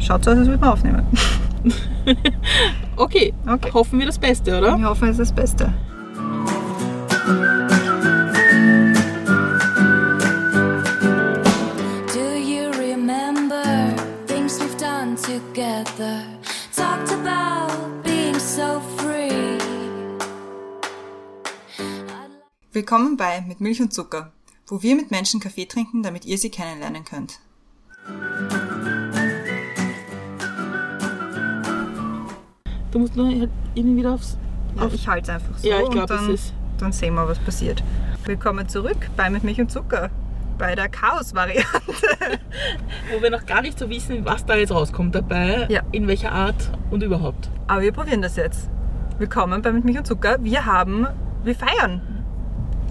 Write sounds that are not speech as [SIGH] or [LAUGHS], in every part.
schaut so aus, als würden wir aufnehmen. [LAUGHS] Okay, Okay. hoffen wir das Beste, oder? Wir hoffen, es ist das Beste. Do you remember things we've done together? Talked about being so free. Willkommen bei Mit Milch und Zucker, wo wir mit Menschen Kaffee trinken, damit ihr sie kennenlernen könnt. Du musst nur halt irgendwie wieder aufs. Ja, ich halte es einfach so Ja, ich und glaube, dann, ist. dann sehen wir, was passiert. Willkommen zurück bei Mit Milch und Zucker, bei der Chaos-Variante. [LAUGHS] Wo wir noch gar nicht so wissen, was da jetzt rauskommt dabei, Ja. in welcher Art und überhaupt. Aber wir probieren das jetzt. Willkommen bei Mit Milch und Zucker. Wir haben, wir feiern.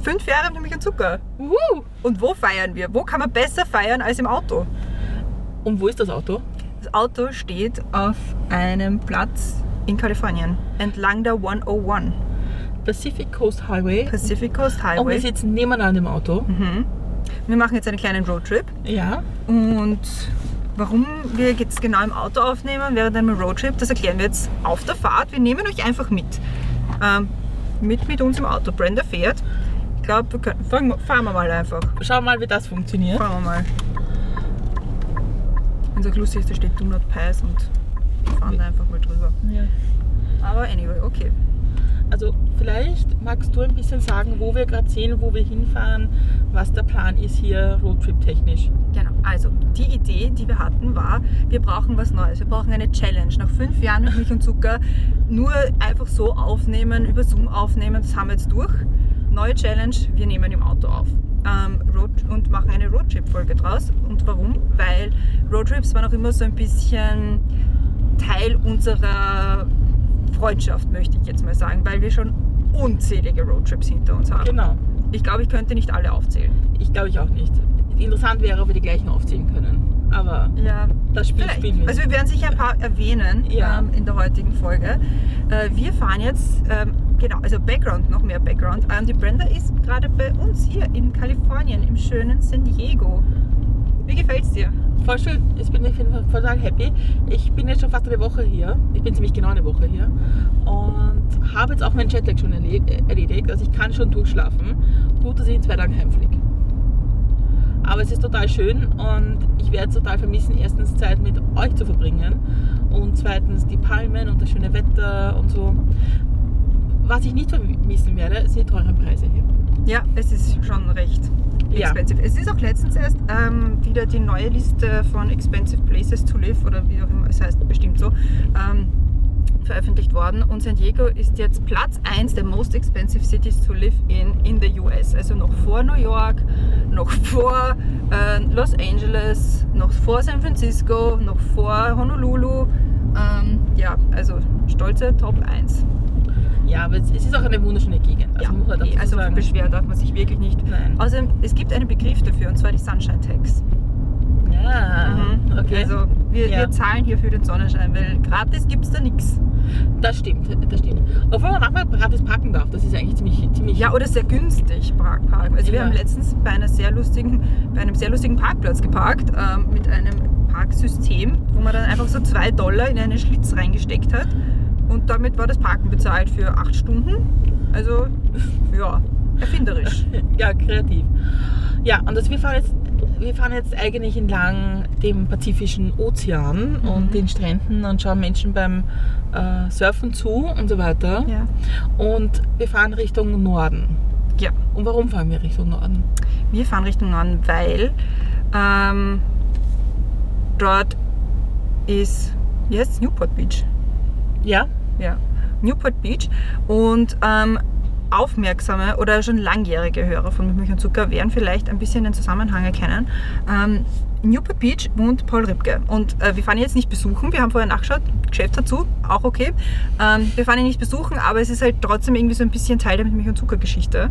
Fünf Jahre mit Milch und Zucker. Woo! Und wo feiern wir? Wo kann man besser feiern als im Auto? Und wo ist das Auto? Das Auto steht auf einem Platz in Kalifornien, entlang der 101, Pacific Coast Highway. Pacific Coast Und wir Highway. sitzen nebeneinander im Auto. Wir machen jetzt einen kleinen Roadtrip. Ja. Und warum wir jetzt genau im Auto aufnehmen während einem Roadtrip, das erklären wir jetzt auf der Fahrt. Wir nehmen euch einfach mit. Ähm, mit mit uns im Auto. Brenda fährt. Ich glaube, wir können, fahren, wir- fahren wir mal einfach. Schauen wir mal, wie das funktioniert. Fahren wir mal. Und so lustig ist, da steht Do Not Pass und fahren da einfach mal drüber. Ja. Aber anyway, okay. Also vielleicht magst du ein bisschen sagen, wo wir gerade sehen, wo wir hinfahren, was der Plan ist hier Roadtrip-technisch. Genau, also die Idee, die wir hatten, war, wir brauchen was Neues. Wir brauchen eine Challenge. Nach fünf Jahren mit Milch und Zucker nur einfach so aufnehmen, über Zoom aufnehmen, das haben wir jetzt durch. Neue Challenge, wir nehmen im Auto auf. Ähm, Road und machen eine Roadtrip-Folge draus. Und warum? Weil Roadtrips waren auch immer so ein bisschen Teil unserer Freundschaft, möchte ich jetzt mal sagen, weil wir schon unzählige Roadtrips hinter uns haben. Genau. Ich glaube, ich könnte nicht alle aufzählen. Ich glaube ich auch nicht. Interessant wäre, ob wir die gleichen aufzählen können. Aber Ja, das Spiel Vielleicht. spielen wir. Also wir werden sicher ein paar erwähnen Ja. ähm, in der heutigen Folge. Äh, wir fahren jetzt, ähm, genau, also Background, noch mehr Background. Ähm, die Brenda ist gerade bei uns hier in Kalifornien, im schönen San Diego. Wie gefällt's dir? voll schön. Ich bin auf jeden Fall voll happy. Ich bin jetzt schon fast eine Woche hier. Ich bin ziemlich genau eine Woche hier. Und habe jetzt auch meinen Jetlag schon erle- erledigt. Also ich kann schon durchschlafen. Gut, dass ich in zwei Tagen heimfliege. Aber es ist total schön und ich werde es total vermissen, erstens Zeit mit euch zu verbringen und zweitens die Palmen und das schöne Wetter und so. Was ich nicht vermissen werde, sind die teuren Preise hier. Ja, es ist schon recht Ja. Es ist auch letztens erst ähm, wieder die neue Liste von Expensive Places to Live oder wie auch immer es heißt, bestimmt so, ähm, veröffentlicht worden. Und San Diego ist jetzt Platz 1 der Most Expensive Cities to Live in in the US. Also noch vor New York, noch vor äh, Los Angeles, noch vor San Francisco, noch vor Honolulu. Ähm, ja, also stolze Top 1. Ja, aber es ist auch eine wunderschöne Gegend. Also Ja, muss dazu also sagen. beschweren darf man sich wirklich nicht. Nein. Außerdem, es gibt einen Begriff dafür, und zwar die Sunshine Tax. Ja, okay. Also wir, Ja. wir zahlen hier für den Sonnenschein, weil gratis gibt es da nichts. Das stimmt, das stimmt. Obwohl man manchmal gratis parken darf, das ist eigentlich ziemlich, ziemlich Ja, oder sehr günstig park- parken. Also wir Ja. haben letztens bei, einer sehr lustigen, bei einem sehr lustigen Parkplatz geparkt, ähm, mit einem Parksystem, wo man dann einfach so zwei Dollar in einen Schlitz reingesteckt hat. Und damit war das Parken bezahlt für acht Stunden. Also ja, erfinderisch. [LAUGHS] ja, kreativ. Ja, und das, wir, fahren jetzt, wir fahren jetzt eigentlich entlang dem Pazifischen Ozean Mhm. und den Stränden und schauen Menschen beim äh, Surfen zu und so weiter. Ja. Und wir fahren Richtung Norden. ja. Und warum fahren wir Richtung Norden? Wir fahren Richtung Norden, weil ähm, dort ist, wie heißt? Newport Beach. Ja, Ja, Newport Beach. Und ähm, aufmerksame oder schon langjährige Hörer von Milch und Zucker werden vielleicht ein bisschen den Zusammenhang erkennen. Ähm, in Newport Beach wohnt Paul Ripke. Und äh, wir fahren ihn jetzt nicht besuchen. Wir haben vorher nachgeschaut. Geschäft dazu, auch okay. Ähm, wir fahren ihn nicht besuchen, aber es ist halt trotzdem irgendwie so ein bisschen Teil der Milch und Zucker Geschichte.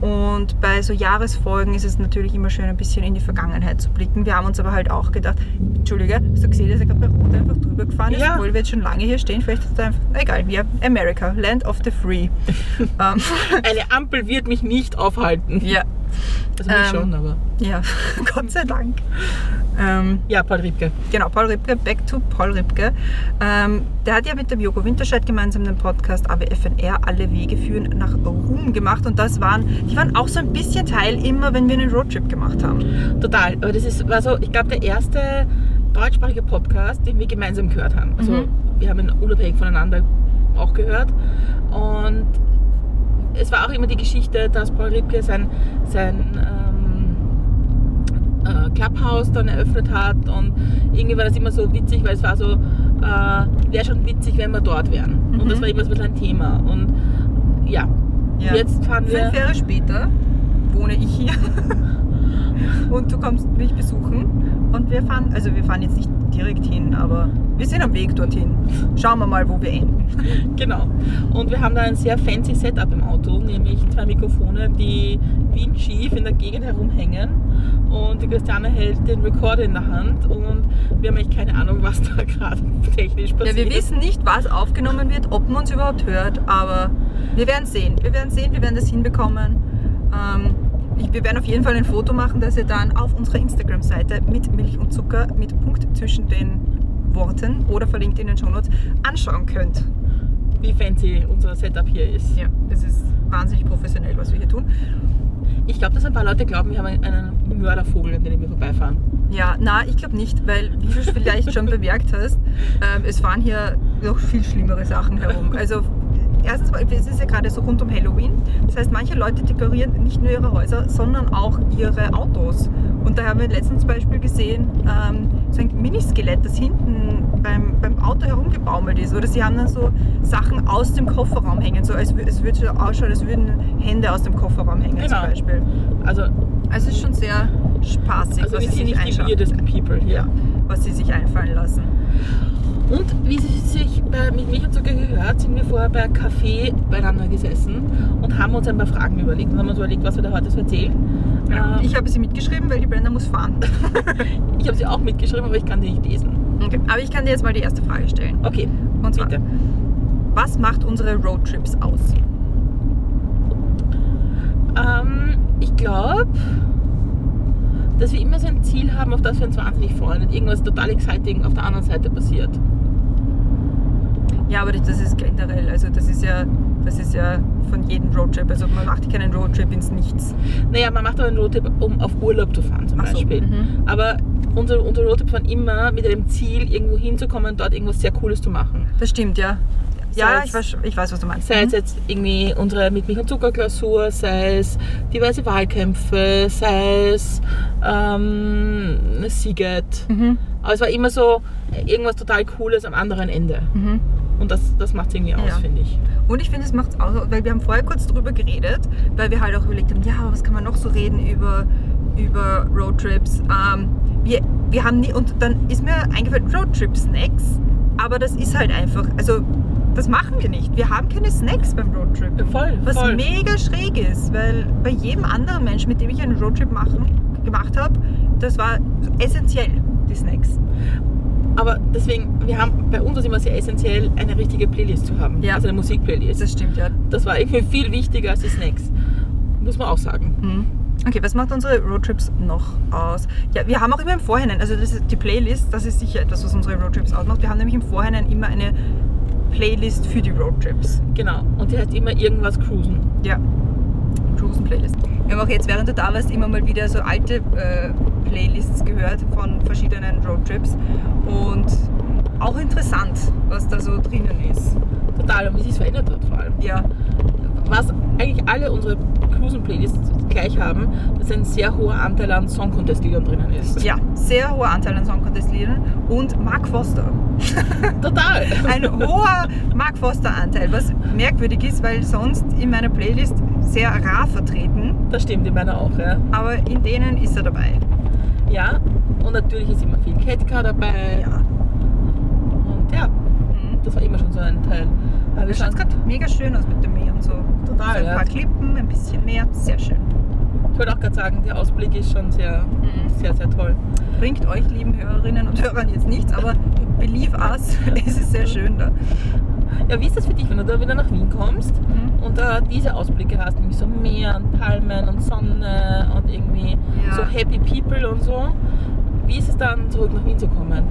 Und bei so Jahresfolgen ist es natürlich immer schön, ein bisschen in die Vergangenheit zu blicken. Wir haben uns aber halt auch gedacht, Entschuldige, hast du gesehen, dass er gerade bei Rot einfach drüber gefahren ist, Ja. obwohl wir jetzt schon lange hier stehen? Vielleicht ist er einfach, egal, wir, America, Land of the Free. [LAUGHS] ähm, eine Ampel wird mich nicht aufhalten. ja, Also mich Ähm, schon, aber. Ja, [LAUGHS] Gott sei Dank. Ähm, Ja, Paul Riebke. genau, Paul Ripke, back to Paul Ripke. Ähm, der hat ja mit dem Joko Winterscheid gemeinsam den Podcast AWFNR Alle Wege führen nach Ruhm gemacht und das waren, die waren auch so ein bisschen Teil immer, wenn wir einen Roadtrip gemacht haben. Total. Aber das ist, war so, ich glaube, der erste deutschsprachige Podcast, den wir gemeinsam gehört haben. Also Mhm. wir haben ihn unabhängig voneinander auch gehört. Und es war auch immer die Geschichte, dass Paul Ripke sein, sein ähm, äh, Clubhouse dann eröffnet hat. Und irgendwie war das immer so witzig, weil es war so, äh, wäre schon witzig, wenn wir dort wären. Und Mhm. das war immer so ein bisschen ein Thema. Und ja, Ja. jetzt fahren wir. Fünf Jahre später wohne ich hier und du kommst mich besuchen und wir fahren, also wir fahren jetzt nicht direkt hin, aber wir sind am Weg dorthin. Schauen wir mal, wo wir enden. [LAUGHS] Genau. Und wir haben da ein sehr fancy Setup im Auto, nämlich zwei Mikrofone, die windschief in der Gegend herumhängen. Und die Christiane hält den Recorder in der Hand und wir haben echt keine Ahnung, was da [LAUGHS] gerade technisch Ja, passiert. wir wissen nicht, was aufgenommen wird, ob man uns überhaupt hört, aber wir werden sehen. Wir werden sehen, wir werden das hinbekommen. Ähm, ich, wir werden auf jeden Fall ein Foto machen, das ihr dann auf unserer Instagram-Seite mit Milch und Zucker mit Punkt zwischen den Worten oder verlinkt in den Shownotes anschauen könnt. wie fancy unser Setup hier ist. Ja, das ist wahnsinnig professionell, was wir hier tun. Ich glaube, dass ein paar Leute glauben, wir haben einen Mördervogel, an dem wir vorbeifahren. Ja, na, ich glaube nicht, weil, wie du vielleicht schon [LAUGHS] bemerkt hast, ähm, es fahren hier noch viel schlimmere Sachen herum. Also, erstens, mal, es ist ja gerade so rund um Halloween. Das heißt, manche Leute dekorieren nicht nur ihre Häuser, sondern auch ihre Autos. Und da haben wir letztens zum Beispiel gesehen, ähm, so ein Miniskelett, das hinten beim, beim Auto herumgebaumelt ist. Oder sie haben dann so Sachen aus dem Kofferraum hängen, so als es würde ausschauen, als würden Hände aus dem Kofferraum hängen Genau. zum Beispiel. Also, Also es ist schon sehr spaßig, also was sie nicht die einschauen weirdest people hier. was sie sich einfallen lassen. Und wie sie sich bei, mit Milch und Zucker gehört, sind wir vorher bei Kaffee beieinander gesessen und haben uns ein paar Fragen überlegt und haben uns überlegt, was wir da heute so erzählen. Ähm, Ich habe sie mitgeschrieben, weil die Brenda muss fahren. [LAUGHS] ich habe sie auch mitgeschrieben, aber ich kann sie nicht lesen. Okay. Aber ich kann dir jetzt mal die erste Frage stellen. Okay, Und zwar, bitte. was macht unsere Roadtrips aus? Ähm, ich glaube, dass wir immer so ein Ziel haben, auf das wir uns wahnsinnig freuen und irgendwas total exciting auf der anderen Seite passiert. Ja, aber das ist generell, also das ist ja, das ist ja von jedem Roadtrip. Also man macht keinen Roadtrip ins Nichts. Naja, man macht aber einen Roadtrip, um auf Urlaub zu fahren zum Ach so, Beispiel. mhm. Aber unsere, unsere Roadtrips waren immer mit einem Ziel, irgendwo hinzukommen und dort irgendwas sehr Cooles zu machen. Das stimmt, ja. Ja, ich weiß, ich weiß, was du meinst. Sei es Mhm. jetzt irgendwie unsere mit Milch und Zuckerklausur, sei es diverse Wahlkämpfe, sei es ähm, Siget. Mhm. Aber es war immer so irgendwas total Cooles am anderen Ende. Mhm. Und das, das macht es irgendwie aus, Ja. finde ich. Und ich finde, es macht es auch, weil wir haben vorher kurz drüber geredet, weil wir halt auch überlegt haben, ja, was kann man noch so reden über, über Roadtrips. Ähm, wir, wir haben nie, und dann ist mir eingefallen, Roadtrip-Snacks, aber das ist halt einfach, also das machen wir nicht. Wir haben keine Snacks beim Roadtrip. Voll, Was voll. mega schräg ist, weil bei jedem anderen Menschen, mit dem ich einen Roadtrip machen, gemacht habe, das war essentiell, die Snacks. Aber deswegen, wir haben bei uns ist immer sehr essentiell, eine richtige Playlist zu haben. Ja. Also eine Musikplaylist. Das stimmt, ja. Das war irgendwie viel wichtiger als die Snacks. Muss man auch sagen. Mhm. Okay, was macht unsere Roadtrips noch aus? Ja, wir haben auch immer im Vorhinein, also das ist die Playlist, das ist sicher etwas, was unsere Roadtrips ausmacht. Wir haben nämlich im Vorhinein immer eine Playlist für die Roadtrips. Genau. Und die heißt immer irgendwas cruisen. Ja. Cruisen Playlist. Wir haben auch jetzt, während du da warst, immer mal wieder so alte äh, Playlists gehört von verschiedenen Roadtrips. Und auch interessant, was da so drinnen ist. Total. Und wie sich verändert hat vor allem. Ja, Was eigentlich alle unsere Cruisen-Playlists gleich haben, dass ein sehr hoher Anteil an Song Contest-Liedern drinnen ist. ja, sehr hoher Anteil an Song Contest Liedern und Mark Foster. [LAUGHS] Total. Ein hoher Mark Foster-Anteil, was merkwürdig ist, weil sonst in meiner Playlist sehr rar vertreten, Das stimmt in meiner auch, ja. aber in denen ist er dabei. Ja. Und natürlich ist immer viel Ketka dabei. Ja. Und ja, Mhm. das war immer schon so ein Teil. Aber Das schaut gerade mega schön aus mit dem Meer und so. Total, so ein ja. paar Klippen, ein bisschen Meer, sehr schön. Ich wollte auch gerade sagen, der Ausblick ist schon sehr, Mhm. sehr, sehr toll. Bringt euch, lieben Hörerinnen und Hörern, jetzt nichts, aber believe us, [LAUGHS] es ist sehr schön da. Ja, wie ist das für dich, wenn du da wieder nach Wien kommst Mhm. Und da diese Ausblicke hast, irgendwie so Meer und Palmen und Sonne und irgendwie Ja. so happy people und so. Wie ist es dann, zurück nach Wien zu kommen?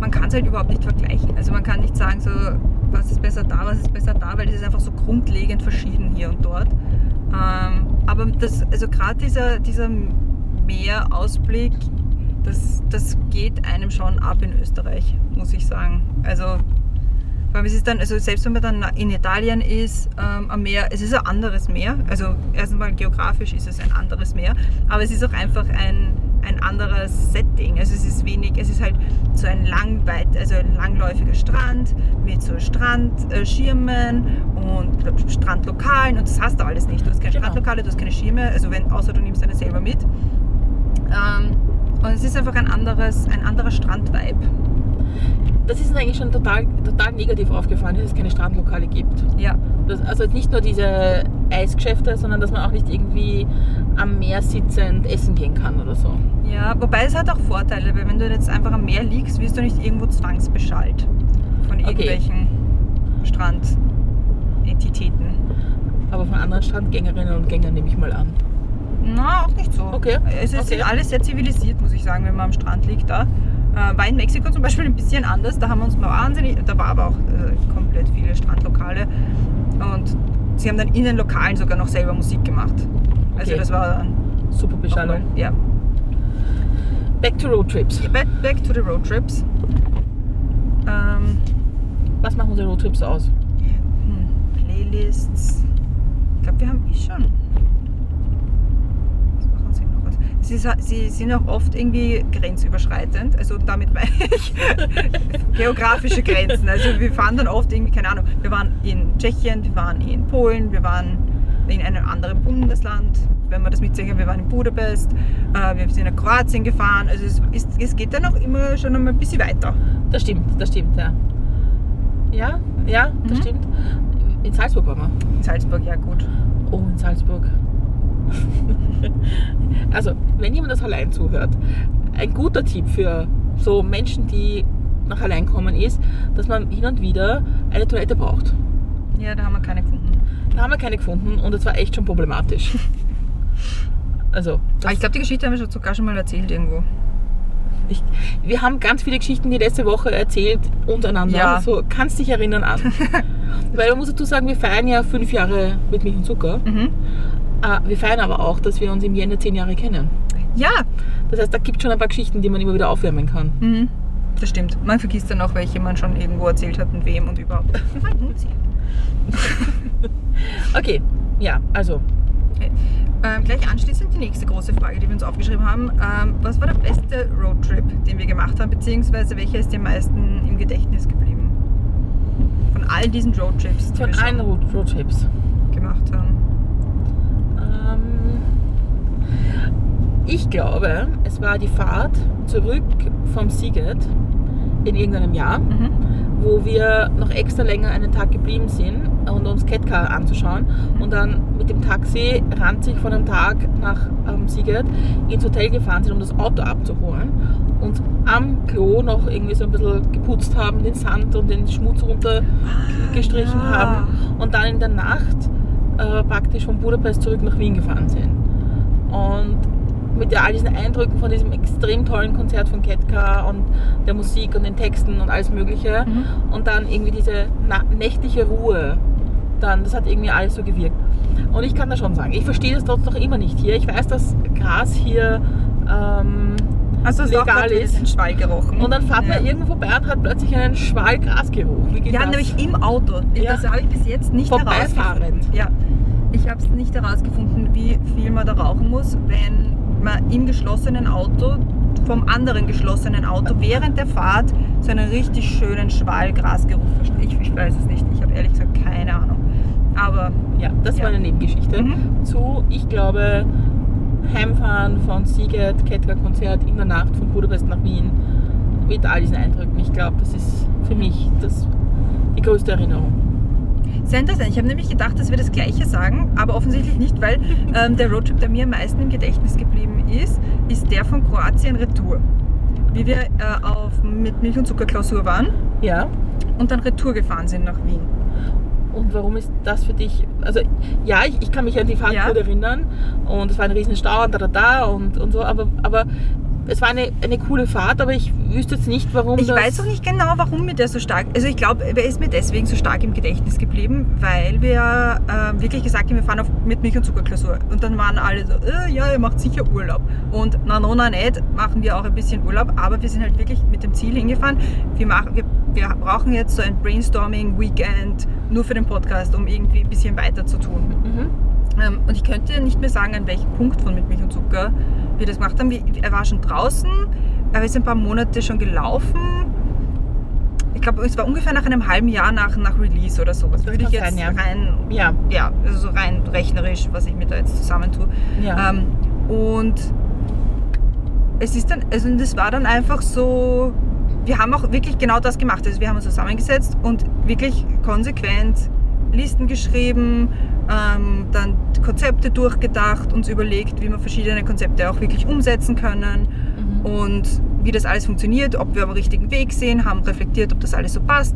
man kann es halt überhaupt nicht vergleichen. Also man kann nicht sagen, so, was ist besser da, was ist besser da, weil das ist einfach so grundlegend verschieden hier und dort. Ähm, aber das, also gerade dieser, dieser Meerausblick, das, das geht einem schon ab in Österreich, muss ich sagen. Also allem es ist dann, also selbst wenn man dann in Italien ist, ähm, am Meer, es ist ein anderes Meer. Also erst einmal geografisch ist es ein anderes Meer, aber es ist auch einfach ein, ein anderes Setting. Also es ist wenig, es ist halt so ein lang, weit, also ein langläufiger Strand mit so Strandschirmen und Strandlokalen und das hast du alles nicht. Du hast keine Genau. Strandlokale, du hast keine Schirme, also wenn, außer du nimmst deine selber mit. Ähm, und es ist einfach ein anderes, ein anderer Strandvibe. Das ist mir eigentlich schon total, total negativ aufgefallen, dass es keine Strandlokale gibt. Ja. Das, also nicht nur diese Eisgeschäfte, sondern dass man auch nicht irgendwie am Meer sitzend essen gehen kann oder so. Ja, wobei es hat auch Vorteile, weil wenn du jetzt einfach am Meer liegst, wirst du nicht irgendwo zwangsbeschallt von Okay. irgendwelchen Strandentitäten. Aber von anderen Strandgängerinnen und Gängern nehme ich mal an. Na, auch nicht so. Okay. Es ist Okay. alles sehr zivilisiert, muss ich sagen, wenn man am Strand liegt da. Äh, war in Mexiko zum Beispiel ein bisschen anders. Da haben wir uns mal wahnsinnig, da war aber auch äh, komplett viele Strandlokale. Und sie haben dann in den Lokalen sogar noch selber Musik gemacht. Also Okay. das war dann Super Beschallung. Ja. Back to Roadtrips. Back, back to the road trips. Ähm, Was machen unsere Roadtrips aus? Hm, Playlists. Ich glaube, wir haben eh schon. Was machen sie noch? Also, Sie, sie sind auch oft irgendwie grenzüberschreitend. Also damit meine ich [LAUGHS] geografische Grenzen. Also wir fahren dann oft irgendwie, keine Ahnung, wir waren in Tschechien, wir waren in Polen, wir waren in einem anderen Bundesland, wenn man das mitzählen, wir waren in Budapest, äh, wir sind nach Kroatien gefahren. Also es, ist, es geht dann auch immer schon einmal ein bisschen weiter. Das stimmt, das stimmt, ja. Ja, ja, das Mhm. stimmt. In Salzburg waren wir. In Salzburg, ja gut. Oh, in Salzburg. [LAUGHS] also, wenn jemand das allein zuhört, ein guter Tipp für so Menschen, die nach allein kommen, ist, dass man hin und wieder eine Toilette braucht. Ja, da haben wir keine gefunden. Da haben wir keine gefunden und das war echt schon problematisch. [LAUGHS] Also, Aber ich glaube, die Geschichte haben wir schon sogar schon mal erzählt irgendwo. ich, wir haben ganz viele Geschichten die letzte Woche erzählt untereinander. Ja. So, kannst dich erinnern an. [LAUGHS] Weil man muss dazu sagen, wir feiern ja fünf Jahre mit Milch und Zucker. Mhm. Äh, wir feiern aber auch, dass wir uns im Jänner zehn Jahre kennen. Ja, Das heißt, da gibt es schon ein paar Geschichten, die man immer wieder aufwärmen kann. mhm. das stimmt. Man vergisst dann auch, welche man schon irgendwo erzählt hat und wem und überhaupt. [LAUGHS] [LAUGHS] Okay, ja, also, Ähm, gleich anschließend die nächste große Frage, die wir uns aufgeschrieben haben. Ähm, was war der beste Roadtrip, den wir gemacht haben, beziehungsweise welcher ist dir am meisten im Gedächtnis geblieben? Von all diesen Roadtrips, die von wir allen Roadtrips. gemacht haben. Ähm, ich glaube, es war die Fahrt zurück vom Siget in irgendeinem Jahr, Mhm. wo wir noch extra länger einen Tag geblieben sind und uns Catcar anzuschauen und dann mit dem Taxi ranzig von einem Tag nach ähm, Siget ins Hotel gefahren sind, um das Auto abzuholen und am Klo noch irgendwie so ein bisschen geputzt haben, den Sand und den Schmutz runtergestrichen ja. haben und dann in der Nacht äh, praktisch von Budapest zurück nach Wien gefahren sind. Und mit all diesen Eindrücken von diesem extrem tollen Konzert von Ketka und der Musik und den Texten und alles Mögliche. Mhm. Und dann irgendwie diese nächtliche Ruhe. Dann, das hat irgendwie alles so gewirkt. Und ich kann da schon sagen, ich verstehe das trotzdem noch immer nicht hier. Ich weiß, dass Gras hier ähm, Also legal ist. den Schwall gerochen. Und dann fährt man irgendwo vorbei und hat plötzlich einen Schwall Grasgeruch. Wie geht Ja, das? nämlich im Auto. Ja. Das habe ich bis jetzt nicht herausgefunden. Ja. Ich habe es nicht herausgefunden, wie viel man da rauchen muss, wenn man im geschlossenen Auto vom anderen geschlossenen Auto während der Fahrt so einen richtig schönen Schwalgrasgeruch versteht. Ich, ich weiß es nicht. Ich habe ehrlich gesagt keine Ahnung. Aber Ja, das Ja. war eine Nebengeschichte. Mhm. Zu, ich glaube, Heimfahren von Siget, Ketka-Konzert in der Nacht von Budapest nach Wien mit all diesen Eindrücken. Ich glaube, das ist für mich das, die größte Erinnerung. Sehr interessant. Ich habe nämlich gedacht, dass wir das Gleiche sagen, aber offensichtlich nicht, weil [LAUGHS] ähm, der Roadtrip, der mir am meisten im Gedächtnis geblieben ist, ist der von Kroatien Retour. Wie wir äh, auf, mit Milch- und Zuckerklausur waren Ja, und dann Retour gefahren sind nach Wien. Und warum ist das für dich? Also ja, ich, ich kann mich an die Fahrt Ja. gut erinnern und es war ein riesen Stau und da da da und, und so, aber, aber es war eine, eine coole Fahrt, aber ich wüsste jetzt nicht, warum Ich weiß auch nicht genau, warum mir der so stark. Also ich glaube, er ist mir deswegen so stark im Gedächtnis geblieben, weil wir äh, wirklich gesagt haben, wir fahren auf, mit Milch- und Zuckerklausur. Und dann waren alle so, äh, ja, ihr macht sicher Urlaub. Und na, no, na, nicht, machen wir auch ein bisschen Urlaub, aber wir sind halt wirklich mit dem Ziel hingefahren. Wir, machen, wir, wir brauchen jetzt so ein Brainstorming-Weekend nur für den Podcast, um irgendwie ein bisschen weiter zu tun. Mhm. Ähm, und ich könnte nicht mehr sagen, an welchem Punkt von Mit Milch und Zucker wir das gemacht haben. Wir, er war schon draußen, er ist ein paar Monate schon gelaufen. Ich glaube, es war ungefähr nach einem halben Jahr nach, nach Release oder sowas. Das Würde ich jetzt sein, ja. rein, Ja, ja, also so rein rechnerisch, was ich mir da jetzt zusammentue. ja. Ähm, und es ist dann, also das war dann einfach so, wir haben auch wirklich genau das gemacht. Also wir haben uns zusammengesetzt und wirklich konsequent Listen geschrieben, ähm, dann Konzepte durchgedacht, uns überlegt, wie wir verschiedene Konzepte auch wirklich umsetzen können. Und wie das alles funktioniert, ob wir am richtigen Weg sehen, haben reflektiert, ob das alles so passt.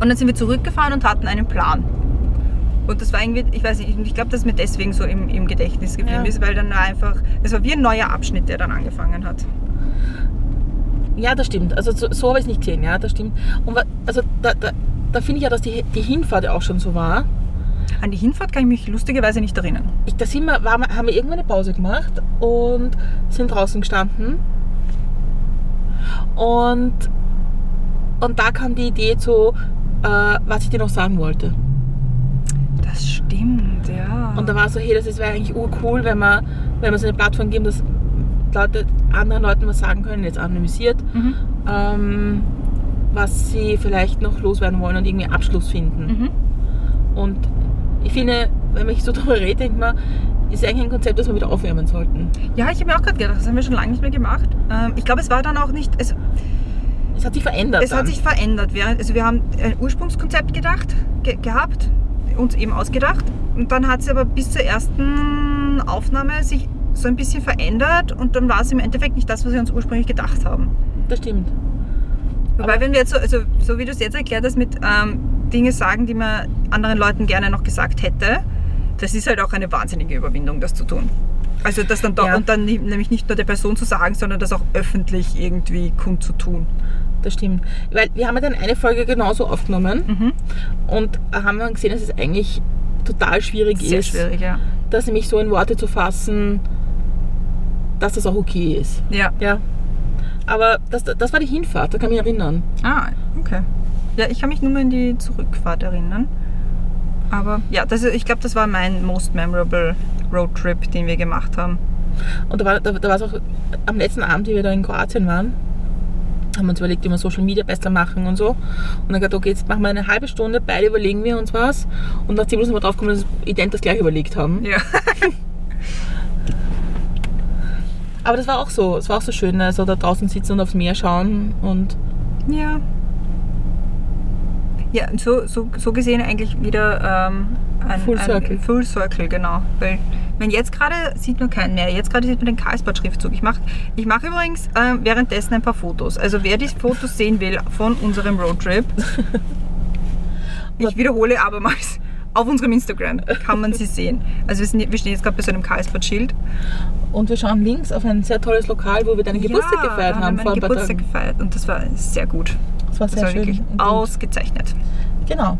Und dann sind wir zurückgefahren und hatten einen Plan. Und das war irgendwie, ich weiß nicht, ich glaube, dass mir deswegen so im, im Gedächtnis geblieben Ja. ist, weil dann einfach, es war wie ein neuer Abschnitt, der dann angefangen hat. Ja, das stimmt. Also so, so habe ich es nicht gesehen, ja, das stimmt. Und also da, da, da finde ich ja, dass die, die Hinfahrt ja auch schon so war. An die Hinfahrt kann ich mich lustigerweise nicht erinnern. Ich, da sind wir, wir, haben wir irgendwann eine Pause gemacht und sind draußen gestanden. Und, und da kam die Idee zu, äh, was ich dir noch sagen wollte. Das stimmt, ja. Und da war so, hey, das wäre eigentlich urcool, wenn wir, wenn wir so eine Plattform geben, dass Leute anderen Leuten was sagen können, jetzt anonymisiert, mhm. ähm, was sie vielleicht noch loswerden wollen und irgendwie Abschluss finden. Mhm. Und ich finde, wenn man sich so [LAUGHS] darüber redet, denkt man, ist eigentlich ein Konzept, das wir wieder aufwärmen sollten. Ja, ich habe mir auch gerade gedacht, das haben wir schon lange nicht mehr gemacht. Ähm, ich glaube, es war dann auch nicht, es, Es hat sich verändert. es hat dann. sich verändert. Also wir haben ein Ursprungskonzept gedacht, ge gehabt, uns eben ausgedacht. Und dann hat es aber bis zur ersten Aufnahme sich so ein bisschen verändert und dann war es im Endeffekt nicht das, was wir uns ursprünglich gedacht haben. Das stimmt. Wobei, Aber- wenn wir jetzt so, also, so wie du es jetzt erklärt hast, mit ähm, Dinge sagen, die man anderen Leuten gerne noch gesagt hätte, das ist halt auch eine wahnsinnige Überwindung, das zu tun. Also das dann doch, Ja. und dann nämlich nicht nur der Person zu sagen, sondern das auch öffentlich irgendwie kundzutun. Das stimmt. Weil wir haben ja dann eine Folge genauso aufgenommen Mhm. und haben dann gesehen, dass es eigentlich total schwierig Sehr ist, schwierig, ja. das nämlich so in Worte zu fassen, dass das auch okay ist. Ja. Ja. Aber das, das war die Hinfahrt, da kann ich mich erinnern. Ah, okay. Ja, ich kann mich nur mehr an die Zurückfahrt erinnern. Aber ja, das, ich glaube, das war mein most memorable Roadtrip, den wir gemacht haben. Und da war, da, da es auch am letzten Abend, wie wir da in Kroatien waren, haben wir uns überlegt, wie wir Social Media besser machen und so. Und dann gesagt, okay, jetzt machen wir eine halbe Stunde, beide überlegen wir uns was. Und nach 10 Minuten sind wir drauf gekommen, dass wir ident das gleich überlegt haben. Ja. [LAUGHS] Aber das war auch so, es war auch so schön, also da draußen sitzen und aufs Meer schauen und Ja. Ja, so, so, so gesehen eigentlich wieder ähm, ein Full Circle. Ein Full Circle, genau. Weil, wenn jetzt gerade sieht man keinen mehr. Jetzt gerade sieht man den Karlsbad-Schriftzug. Ich mache ich mach übrigens ähm, währenddessen ein paar Fotos. Also wer die Fotos sehen will von unserem Roadtrip, [LAUGHS] ich wiederhole abermals, auf unserem Instagram kann man sie sehen. Also wir, sind, wir stehen jetzt gerade bei so einem Karlsbad-Schild. Und wir schauen links auf ein sehr tolles Lokal, wo wir deinen Geburtstag Ja, gefeiert haben wir paar Geburtstag gefeiert und das war sehr gut. Das war Das sehr war schön. wirklich und ausgezeichnet. Genau.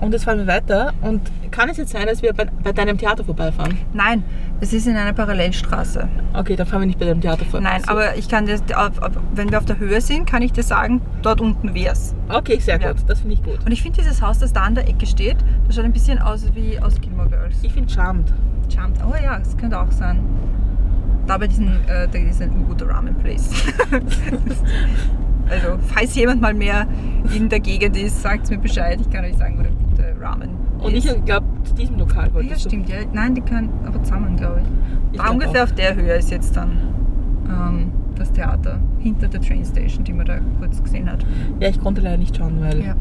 Und jetzt fahren wir weiter. Und kann es jetzt sein, dass wir bei, bei deinem Theater vorbeifahren? Nein, es ist in einer Parallelstraße. Okay, dann fahren wir nicht bei deinem Theater vorbei. Nein, So. aber ich kann auf- wenn wir auf der Höhe sind, kann ich dir sagen, dort unten wär's. Okay, sehr Ja. gut. Das finde ich gut. Und ich finde dieses Haus, das da an der Ecke steht, das schaut ein bisschen aus wie aus Gilmore Girls. Ich finde Charmed. Charmed. Oh ja, das könnte auch sein. Da bei diesem, äh, da ist ein guter Ramen Place. [LAUGHS] also, falls jemand mal mehr in der Gegend ist, sagt mir Bescheid. Ich kann euch sagen, wo der gute Ramen Und ist. ich glaube, zu diesem Lokal wolltest ja, stimmt, ja. Nein, die können aber zusammen, glaube ich. Ich glaub ungefähr auch. auf der Höhe ist jetzt dann ähm, das Theater. Hinter der Train Station, die man da kurz gesehen hat. Ja, ich konnte leider nicht schauen, weil. Ja.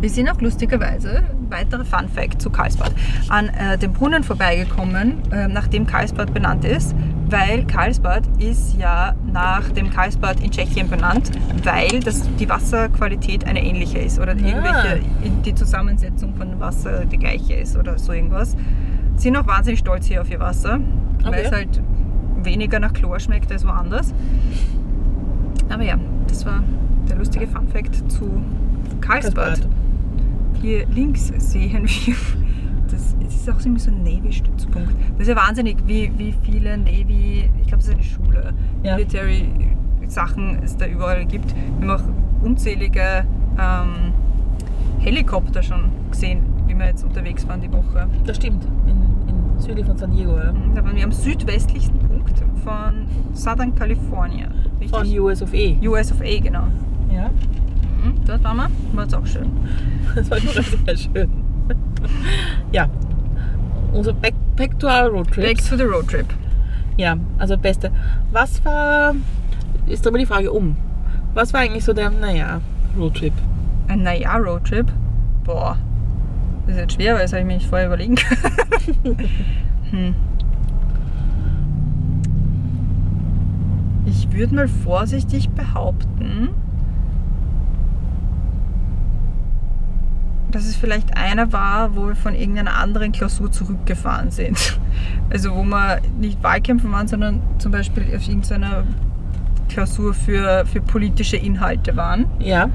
Wir sind auch lustigerweise, weitere Fun Fact zu Karlsbad, an äh, dem Brunnen vorbeigekommen, äh, nachdem Karlsbad benannt ist, Weil Karlsbad ist ja nach dem Karlsbad in Tschechien benannt, weil das, die Wasserqualität eine ähnliche ist oder irgendwelche, die Zusammensetzung von Wasser die gleiche ist oder so irgendwas. Sind auch wahnsinnig stolz hier auf ihr Wasser, weil Okay. es halt weniger nach Chlor schmeckt als woanders. Aber ja, das war der lustige Funfact zu Karlsbad. Hier links sehen wir, [LAUGHS] das, es ist auch irgendwie so ein Navy-Stützpunkt. Das ist ja wahnsinnig, wie, wie viele Navy, ich glaube, das ist eine Schule, Ja. Military-Sachen es da überall gibt. Wir haben auch unzählige ähm, Helikopter schon gesehen, wie wir jetzt unterwegs waren die Woche. Das stimmt. In südlich von San Diego, ja. Da waren wir am südwestlichsten Punkt von Southern California. Richtig? Von US of E. US of A, genau. Ja. Mhm, dort waren wir, war jetzt auch schön. [LAUGHS] Das war schon sehr schön. [LAUGHS] ja. Unser Back, back to our Road Back Trips. to the road trip. Ja, also beste. Was war, ist aber die Frage um. Was war eigentlich so der, naja, Roadtrip? Ein naja Roadtrip. Boah. Das ist jetzt schwer, weil das habe ich mir nicht vorher überlegen können. [LAUGHS] hm. Ich würde mal vorsichtig behaupten, dass es vielleicht einer war, wo wir von irgendeiner anderen Klausur zurückgefahren sind. Also wo wir nicht Wahlkämpfen waren, sondern zum Beispiel auf irgendeiner Klausur für, für politische Inhalte waren Ja.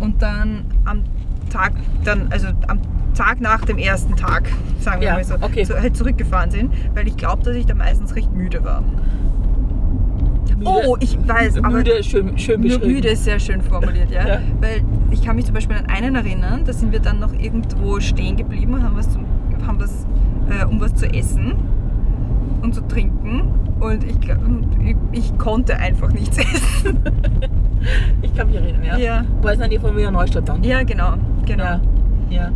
und dann am Tag, dann, also am Tag nach dem ersten Tag, sagen wir Ja, mal so, okay. so, halt zurückgefahren sind, weil ich glaube, dass ich da meistens recht müde war. Oh, ich weiß, aber müde, schön, schön Nur beschrieben. müde ist sehr schön formuliert, ja? Ja. Weil ich kann mich zum Beispiel an einen erinnern, da sind wir dann noch irgendwo stehen geblieben und haben was, zum, haben was äh, um was zu essen und zu trinken. Und ich, ich, ich konnte einfach nichts [LAUGHS] essen. Ich kann mich erinnern, ja. Ja, War es in der Nähe von Wiener Neustadt dann? ja genau. Genau. Ja. Ja.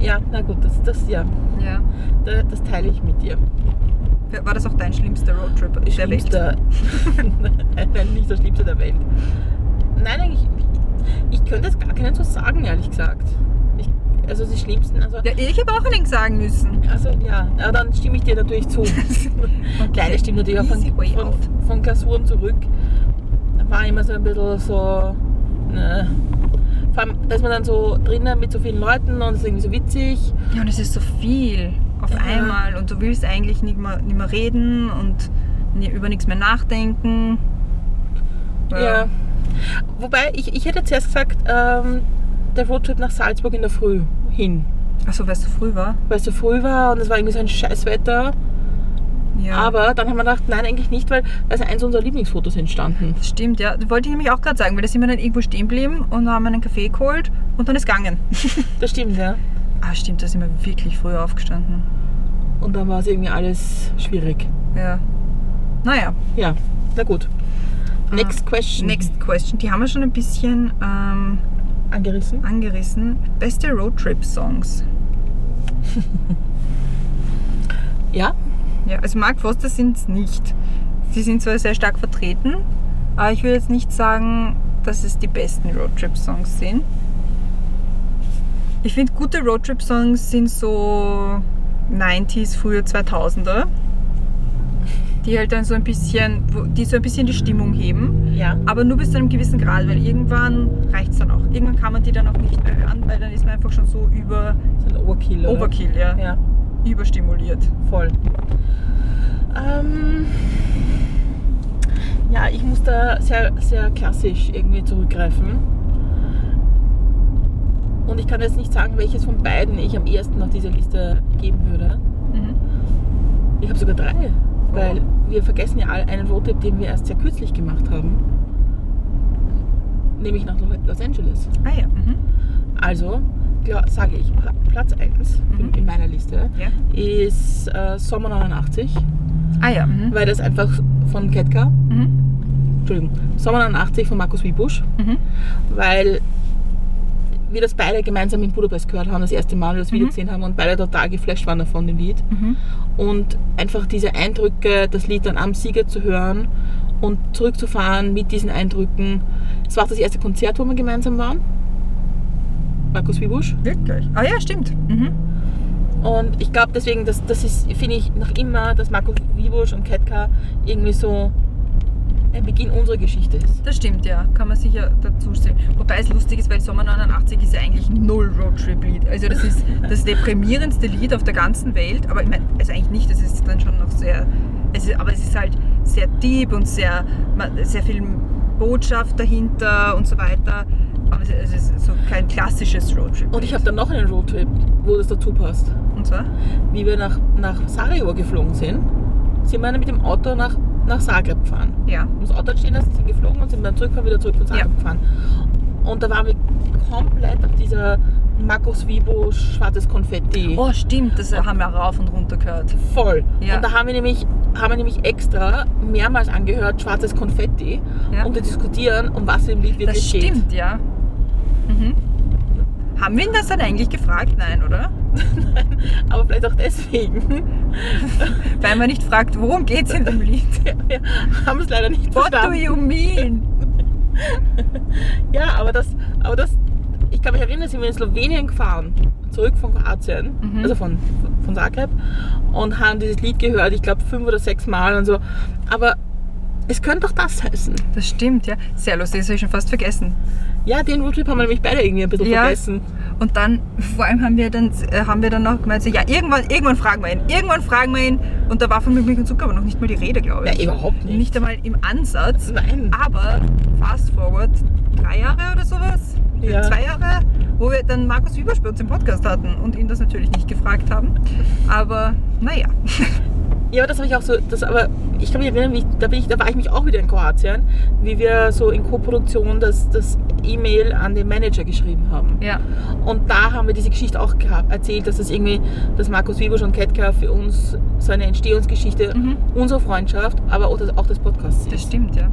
Ja, na gut, das, das ja, Ja. da- das teile ich mit dir. War das auch dein schlimmster Roadtrip der Welt? Schlimmster, [LAUGHS] nein, nicht der schlimmste der Welt. Nein, eigentlich, ich könnte jetzt gar keinen so sagen, ehrlich gesagt. Ich, also die schlimmsten, also, Ja, ich habe auch einen sagen müssen. also ja, aber dann stimme ich dir natürlich zu. [LAUGHS] Kleine stimmt natürlich auch von, von, von Klausuren zurück. War immer so ein bisschen so, ne. Vor allem, da ist man dann so drinnen mit so vielen Leuten und es ist irgendwie so witzig. Ja, und es ist so viel auf Ja. einmal und du willst eigentlich nicht mehr, nicht mehr reden und nie- über nichts mehr nachdenken. Ja. Wobei, ich, ich hätte zuerst gesagt, ähm, der Roadtrip nach Salzburg in der Früh hin. Achso, weil es so früh war? Weil es so früh war und es war irgendwie so ein Scheißwetter. Ja. Aber dann haben wir gedacht, nein, eigentlich nicht, weil da ist eins unserer Lieblingsfotos entstanden. Das stimmt, ja. Das wollte ich nämlich auch gerade sagen, weil da sind wir dann irgendwo stehen geblieben und haben einen Kaffee geholt und dann ist gegangen. [LAUGHS] Das stimmt, ja. ah, stimmt, da sind wir wirklich früh aufgestanden. Und dann war es irgendwie alles schwierig. Ja. Naja, Ja, na gut. Next question. next question. Die haben wir schon ein bisschen ähm, Angerissen. angerissen. Beste Roadtrip-Songs. [LAUGHS] Ja, Ja, also Mark Foster sind es nicht. Sie sind zwar sehr stark vertreten, aber ich würde jetzt nicht sagen, dass es die besten Roadtrip-Songs sind. Ich finde, gute Roadtrip-Songs sind so 90s, frühe 2000er. Die halt dann so ein bisschen, die so ein bisschen die Stimmung heben. ja. Aber nur bis zu einem gewissen Grad, weil irgendwann reicht es dann auch. Irgendwann kann man die dann auch nicht mehr hören, weil dann ist man einfach schon so über, So ein Overkill. Oder? Overkill, ja, Ja, überstimuliert. voll. Ähm, ja, ich muss da sehr, sehr klassisch irgendwie zurückgreifen. Und ich kann jetzt nicht sagen, welches von beiden ich am ehesten auf diese Liste geben würde. Mhm. Ich habe sogar drei. Weil wir vergessen ja einen Roadtrip, den wir erst sehr kürzlich gemacht haben. Nämlich nach Los Angeles. Ah ja. Mhm. Also sage ich, Pla- Platz 1 Mhm. in meiner Liste Ja. ist äh, Sommer 89, Ah ja. Mhm. weil das einfach von Ketka, Mhm. Entschuldigung, Sommer 89 von Markus Wiebusch, Mhm. weil wir das beide gemeinsam in Budapest gehört haben, das erste Mal, wir das Video Mhm. gesehen haben und beide total geflasht waren davon, dem Lied. Mhm. Und einfach diese Eindrücke, das Lied dann am Sieger zu hören und zurückzufahren mit diesen Eindrücken. Es war auch das erste Konzert, wo wir gemeinsam waren. Markus Wiebusch. Wirklich? Ah ja, stimmt. Mhm. Und ich glaube deswegen, dass das ist, finde ich, noch immer, dass Marco Wibusch und Ketka irgendwie so ein Beginn unserer Geschichte ist. Das stimmt, ja. Kann man sicher dazu stellen. Wobei es lustig ist, weil Sommer 89 ist ja eigentlich null Roadtrip-Lied. Also das ist das deprimierendste Lied auf der ganzen Welt. Aber ich meine, also eigentlich nicht, das ist dann schon noch sehr... Es ist, aber es ist halt sehr deep und sehr, sehr viel Botschaft dahinter und so weiter. Aber es ist so kein klassisches Roadtrip. Und ich habe dann noch einen Roadtrip, wo das dazu passt. Und zwar? Wie wir nach, nach Sarajevo geflogen sind, sind wir mit dem Auto nach, nach Zagreb gefahren. Ja. Haben das Auto stehen lassen, sind geflogen und sind dann zurückgefahren, wieder zurück von Zagreb Ja. gefahren. Und da waren wir komplett auf dieser Markus Vibo schwarzes Konfetti. Oh, stimmt, das haben wir rauf und runter gehört. Voll. Ja. Und da haben wir nämlich, haben wir nämlich extra mehrmals angehört, schwarzes Konfetti, Ja. um zu diskutieren, um was im Lied wirklich Das geht. stimmt, ja. Mhm. Haben wir ihn das dann eigentlich gefragt? Nein, oder? [LAUGHS] Aber vielleicht auch deswegen. [LAUGHS] Weil man nicht fragt, worum geht's in dem Lied? [LAUGHS] wir haben es leider nicht What do verstanden. you mean? Ja, aber das, aber das, ich kann mich erinnern, sind wir in Slowenien gefahren, zurück von Kroatien, Mhm. also von, von Zagreb, und haben dieses Lied gehört, ich glaube fünf oder sechs Mal und so. Aber es könnte doch das heißen. Das stimmt, ja. Sehr lustig, das habe ich schon fast vergessen. Ja, den Roadtrip haben wir nämlich beide irgendwie ein bisschen Ja. vergessen. Und dann, vor allem haben wir dann, äh, haben wir dann noch gemeint, so, ja, irgendwann, irgendwann fragen wir ihn, irgendwann fragen wir ihn. Und da war von Milch und Zucker aber noch nicht mal die Rede, glaube ich. Ja, überhaupt nicht. Nicht einmal im Ansatz. Nein. Aber fast forward drei Jahre oder sowas, Ja. zwei Jahre, wo wir dann Markus uns im Podcast hatten und ihn das natürlich nicht gefragt haben. Aber naja, [LAUGHS] Ja, aber das habe ich auch so, das aber, ich kann mich erinnern, ich, da, bin ich, da war ich mich auch wieder in Kroatien, wie wir so in Co-Produktion das, das E-Mail an den Manager geschrieben haben. ja, Und da haben wir diese Geschichte auch erzählt, dass das irgendwie, dass Markus Wibusch und Ketka für uns so eine Entstehungsgeschichte Mhm. unserer Freundschaft, aber auch das, auch des Podcasts das ist. stimmt, ja.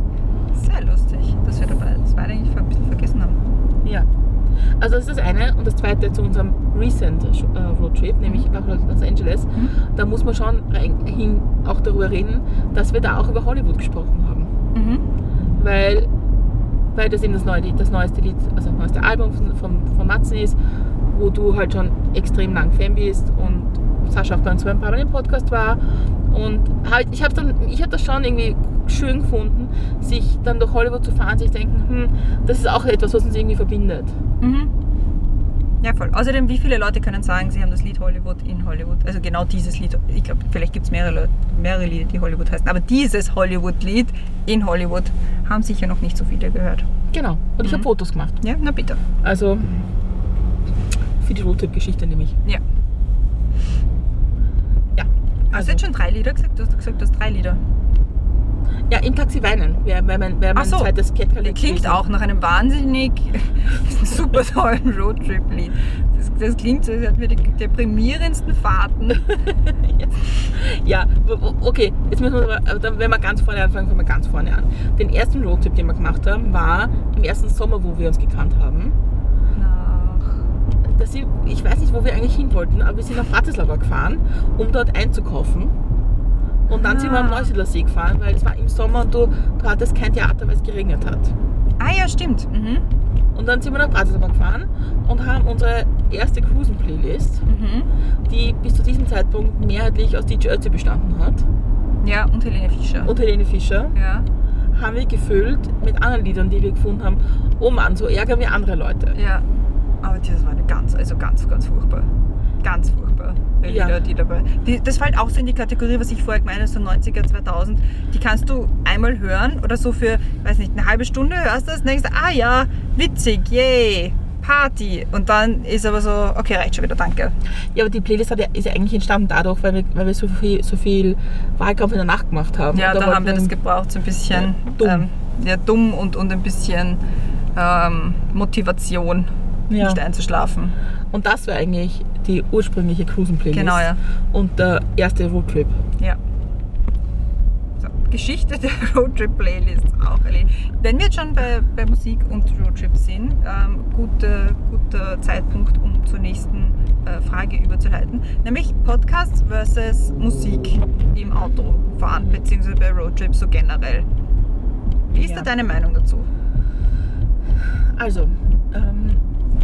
Sehr lustig, dass wir dabei das beide eigentlich ein bisschen vergessen haben. Ja. Also das ist das eine. Und das zweite zu unserem Recent äh, Roadtrip, nämlich nach Los Angeles. Mhm. Da muss man schon rein, hin auch darüber reden, dass wir da auch über Hollywood gesprochen haben. Mhm. weil, weil das eben das, neue Lied, das neueste Lied, also das neueste Album von, von, von Matzen ist, wo du halt schon extrem lang Fan bist und Sascha auch bei uns ein paar Mal im Podcast war. Und halt, ich habe dann, ich habe das schon irgendwie schön gefunden, sich dann durch Hollywood zu fahren, sich denken, hm, das ist auch etwas, was uns irgendwie verbindet. Mhm. Ja, voll. Außerdem, wie viele Leute können sagen, sie haben das Lied Hollywood in Hollywood? Also genau dieses Lied. Ich glaube, vielleicht gibt es mehrere, Leute- mehrere Lieder, die Hollywood heißen. Aber dieses Hollywood-Lied in Hollywood haben sicher noch nicht so viele gehört. Genau. Und ich habe Fotos gemacht. Ja, na bitte. Also für die Roadtrip-Geschichte nämlich. Ja. Ja. Hast Also, du jetzt schon drei Lieder gesagt? Du hast gesagt, du hast drei Lieder. Ja, im Taxi weinen wäre wär mein, wär mein Ach so. zweites Catcall-Lied Klingt auch nach einem wahnsinnig [LAUGHS] super tollen Roadtrip-Lied. Das, das klingt so, als hätten wir die deprimierendsten Fahrten. [LAUGHS] Ja, okay, jetzt müssen wir dann, wenn wir ganz vorne anfangen, fangen wir ganz vorne an. Den ersten Roadtrip, den wir gemacht haben, war im ersten Sommer, wo wir uns gekannt haben. Nach Da sind, ich weiß nicht, wo wir eigentlich hin wollten, aber wir sind nach Bratislava gefahren, um dort einzukaufen. Und dann sind wir am Ah. Neusiedler See gefahren, weil es war im Sommer und du, du hattest kein Theater, weil es geregnet hat. Ah ja, stimmt. Mhm. Und dann sind wir nach Bratislava gefahren und haben unsere erste Cruisen-Playlist, Mhm. die bis zu diesem Zeitpunkt mehrheitlich aus DJ Ötzi bestanden hat, Ja, und Helene Fischer. und Helene Fischer. ja, haben wir gefüllt mit anderen Liedern, die wir gefunden haben. Oh Mann, so ärgern wir andere Leute. ja. Aber das war eine ganz, also ganz, ganz furchtbar. Ganz furchtbar. Die Ja. Lieder, die dabei. Die, das fällt auch so in die Kategorie, was ich vorher gemeint habe, so 90er, 2000. Die kannst du einmal hören oder so für, weiß nicht, eine halbe Stunde hörst du das, denkst du, ah ja, witzig, yay, Party. Und dann ist aber so, okay, reicht schon wieder, danke. Ja, aber die Playlist hat ja, ist ja eigentlich entstanden dadurch, weil wir, weil wir so, viel, so viel Wahlkampf in der Nacht gemacht haben. Ja, da wollten haben wir das gebraucht, so ein bisschen Ja, dumm. Ähm, ja, dumm und, und ein bisschen ähm, Motivation, Ja. nicht einzuschlafen. Und das war eigentlich die ursprüngliche Cruisen-Playlist. Genau, ja. Und der erste Roadtrip. Ja. So, Geschichte der [LAUGHS] Roadtrip-Playlist auch erledigt. Wenn wir jetzt schon bei, bei Musik und Roadtrips sind, ähm, guter, guter Zeitpunkt, um zur nächsten äh, Frage überzuleiten, nämlich Podcasts versus Musik im Autofahren, beziehungsweise bei Roadtrips so generell. Wie ist Ja. da deine Meinung dazu? Also, ähm,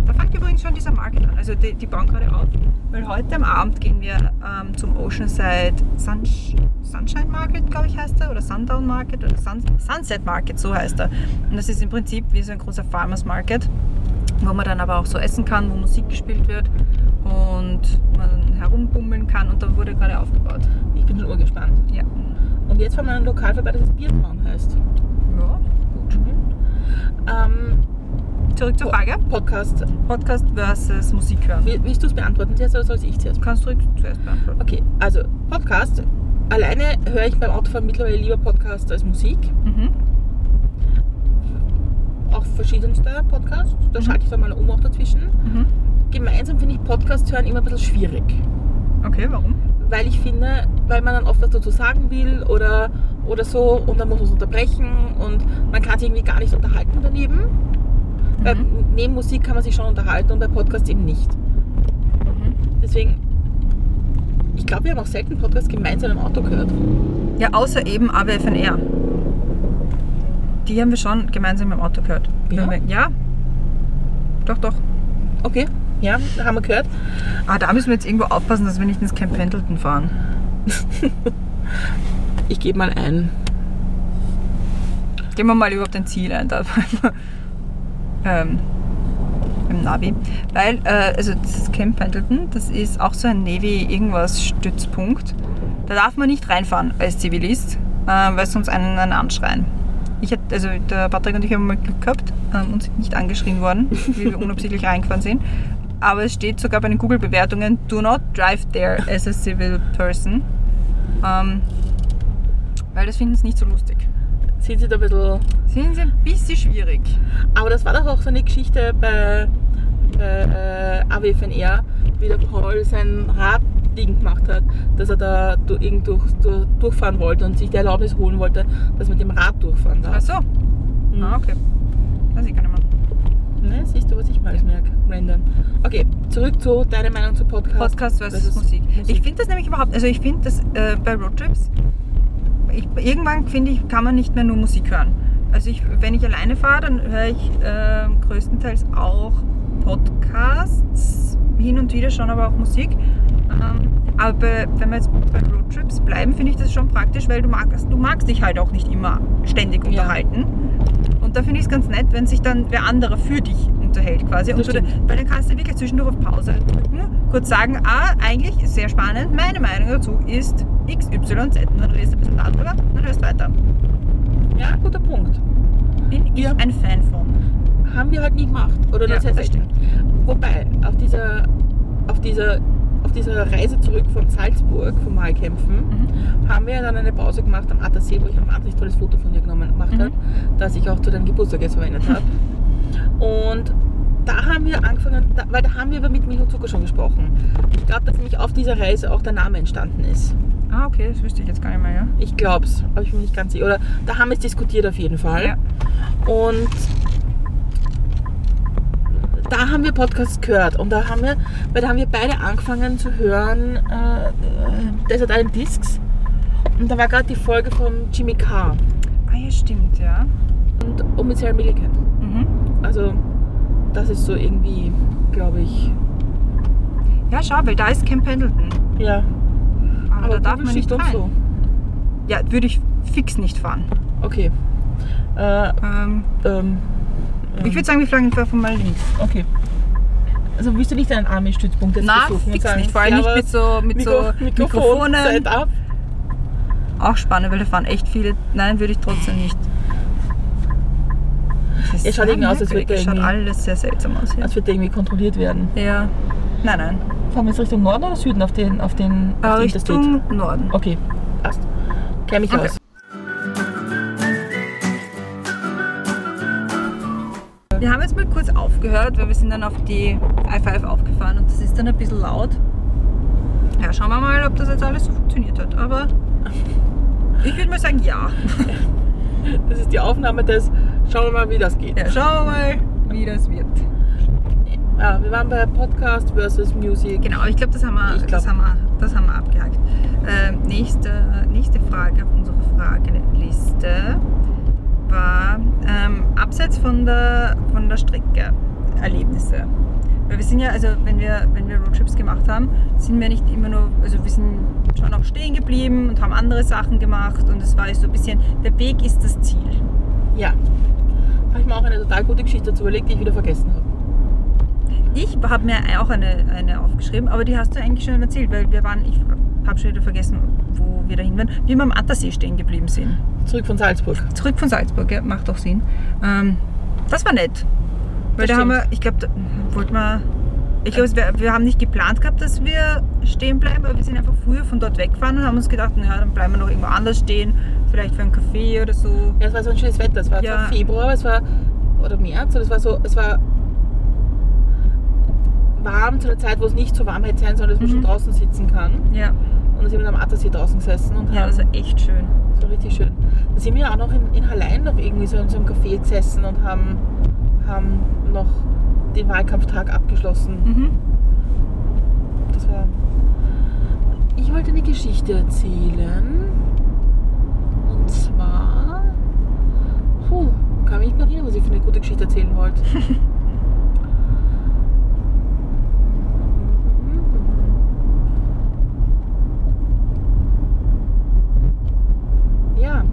Da fängt übrigens schon dieser Market an. Also die, die bauen gerade auf. Weil heute am Abend gehen wir ähm, zum Oceanside Sunsh Sunshine Market, glaube ich, heißt er. Oder Sundown Market oder Sun Sunset Market, so heißt er. Und das ist im Prinzip wie so ein großer Farmers Market, wo man dann aber auch so essen kann, wo Musik gespielt wird und man herumbummeln kann. Und da wurde gerade aufgebaut. Ich bin schon urgespannt. Ja. Und jetzt fahren wir an ein Lokal vorbei, das Bierbrauen heißt. Ja, gut. Ähm, Zurück zur Frage. Podcast. Podcast versus Musik hören. Will- Willst du es beantworten zuerst oder soll ich zuerst? Kannst du zuerst beantworten. Okay, also Podcast. Alleine höre ich beim Autofahren mittlerweile lieber Podcast als Musik. Mhm. Auch verschiedenste Podcasts. Da Mhm. schalte ich dann mal um auch dazwischen. Mhm. Gemeinsam finde ich Podcast hören immer ein bisschen schwierig. Okay, warum? Weil ich finde, weil man dann oft was dazu sagen will oder, oder so und dann muss man es unterbrechen und man kann sich irgendwie gar nicht unterhalten daneben. Weil Mhm. neben Musik kann man sich schon unterhalten und bei Podcasts eben nicht. Mhm. Deswegen, ich glaube, wir haben auch selten Podcasts gemeinsam im Auto gehört. Ja, außer eben AWFNR. Die haben wir schon gemeinsam im Auto gehört. Ja? Wir- Ja. Doch, doch. Okay, ja, haben wir gehört. Ah, da müssen wir jetzt irgendwo aufpassen, dass wir nicht ins Camp Pendleton fahren. [LAUGHS] Ich gebe mal ein. Gehen wir mal überhaupt ein Ziel ein, da ähm, im Navi. Weil, äh, also das Camp Pendleton, das ist auch so ein Navy-Irgendwas-Stützpunkt. Da darf man nicht reinfahren als Zivilist, äh, weil sonst einen, einen anschreien. Ich hab, also der Patrick und ich haben mal Glück gehabt ähm, und sind nicht angeschrien worden, wie wir unabsichtlich [LAUGHS] reingefahren sind. Aber es steht sogar bei den Google-Bewertungen, do not drive there as a civil person. Ähm, weil das finden sie nicht so lustig. Sind Sie da ein bisschen. Sind sie ein bisschen schwierig. Aber das war doch auch so eine Geschichte bei, bei äh, AWFNR, wie der Paul sein Rad liegen gemacht hat, dass er da irgend durch, durch, durchfahren wollte und sich die Erlaubnis holen wollte, dass man mit dem Rad durchfahren darf. Ach so. Mhm. Ah, okay. Weiß ich gar nicht mehr. Ne, siehst du, was ich mal alles merke? Random. Okay, zurück zu deiner Meinung zu Podcast. Podcast versus, Musik. Ich finde das nämlich überhaupt, also ich finde das äh, bei Roadtrips, ich, irgendwann finde ich, kann man nicht mehr nur Musik hören. Also ich, wenn ich alleine fahre, dann höre ich äh, größtenteils auch Podcasts, hin und wieder schon aber auch Musik. Ähm, aber bei, wenn wir jetzt bei Roadtrips bleiben, finde ich das schon praktisch, weil du magst, du magst dich halt auch nicht immer ständig Ja. unterhalten. Und da finde ich es ganz nett, wenn sich dann wer anderer für dich unterhält quasi. Und du, weil dann kannst du wirklich zwischendurch auf Pause drücken, kurz sagen, ah, eigentlich ist sehr spannend, meine Meinung dazu ist XYZ. Und dann redest du ein bisschen darüber und hörst weiter. Ja, guter Punkt. Bin ich Ja. ein Fan von. Haben wir halt nie gemacht. Oder Ja, das heißt, das stimmt. Wobei, auf dieser, auf dieser, dieser Reise zurück von Salzburg, vom Mahlkämpfen, Mhm. haben wir dann eine Pause gemacht am Attersee, wo ich ein wahnsinnig tolles Foto von dir genommen gemacht Mhm. habe, das ich auch zu deinem Geburtstag jetzt verwendet habe. Und da haben wir angefangen, da, weil da haben wir über mit Milch und Zucker schon gesprochen. Ich glaube, dass nämlich auf dieser Reise auch der Name entstanden ist. Ah, okay, das wüsste ich jetzt gar nicht mehr, ja. Ich glaube es, aber ich bin nicht ganz sicher. Oder da haben wir es diskutiert auf jeden Fall. Ja. Und da haben wir Podcasts gehört und da haben wir, weil da haben wir beide angefangen zu hören, äh, äh, Desert Island Discs. Und da war gerade die Folge von Jimmy Carr Ah, ja, stimmt, ja. und, und mit Sarah Millican. Mhm. Also das ist so irgendwie, glaube ich, Ja, schau, weil da ist Camp Pendleton. ja. Aber, da darf man nicht uns so. Ja, würde ich fix nicht fahren. Okay. Äh, Ähm, ähm, ich würde sagen, wir fliegen einfach mal links. okay. Also willst du nicht einen Army-Stützpunkt jetzt besuchen und fix sagen, nicht. Vor allem nicht mit so, mit so Mikro Mikrofon, Mikrofonen. Setup. Auch spannend, weil da fahren echt viele. Nein, würde ich trotzdem nicht. Das ist Es schaut sehr irgendwie aus, als merkwürdig. würde Es schaut irgendwie- alles sehr seltsam aus hier. Als wird irgendwie kontrolliert werden. Ja. Nein, nein. Fahren wir jetzt Richtung Norden oder Süden auf den, auf den, Äh, auf den Interstate? Richtung Norden. Okay, passt. Kenn mich Okay. aus. Wir haben jetzt mal kurz aufgehört, weil wir sind dann auf die i5 aufgefahren und das ist dann ein bisschen laut. Ja, schauen wir mal, ob das jetzt alles so funktioniert hat. Aber ich würde mal sagen, ja. [LAUGHS] Das ist die Aufnahme des. Schauen wir mal, wie das geht. Ja, schauen wir mal, wie das wird. Ja, wir waren bei Podcast versus Music. Genau, ich glaube, das, haben wir- glaub- das, haben wir- das haben wir abgehakt. Ähm, nächste, nächste Frage auf unserer Fragenliste war ähm, abseits von der, von der Strecke Erlebnisse. sind ja, also wenn wir, wenn wir Roadtrips gemacht haben, sind wir nicht immer nur, also wir sind schon auch stehen geblieben und haben andere Sachen gemacht und es war so ein bisschen, der Weg ist das Ziel. Ja. Habe ich mir auch eine total gute Geschichte dazu überlegt, die ich wieder vergessen habe. Ich habe mir auch eine, eine aufgeschrieben, aber die hast du eigentlich schon erzählt, weil wir waren, ich habe schon wieder vergessen, wo wir dahin waren, wie wir am Attersee stehen geblieben sind. Zurück von Salzburg. Zurück von Salzburg, ja, macht auch Sinn. Ähm, das war nett. Weil Das da haben wir, stimmt. ich glaube, wollten wir, ich glaube, wir, wir haben nicht geplant gehabt, dass wir stehen bleiben, aber wir sind einfach früher von dort weggefahren und haben uns gedacht, naja, dann bleiben wir noch irgendwo anders stehen, vielleicht für einen Kaffee oder so. Ja, es war so ein schönes Wetter. Es war Ja. Februar, es war, oder März, und es war so, es war warm zu einer Zeit, wo es nicht so warm hätte sein sollen, dass man Mhm. schon draußen sitzen kann. Ja, Und dann sind wir am Attersee draußen gesessen und ja haben das war echt schön. Das war richtig schön. Da sind wir auch noch in, in Hallein noch irgendwie so in so einem Café gesessen und haben, haben noch den Wahlkampftag abgeschlossen. Mhm. Das war. Ich wollte eine Geschichte erzählen. Und zwar. Puh, kann mich nicht mehr erinnern, was ich für eine gute Geschichte erzählen wollte. [LAUGHS] ja.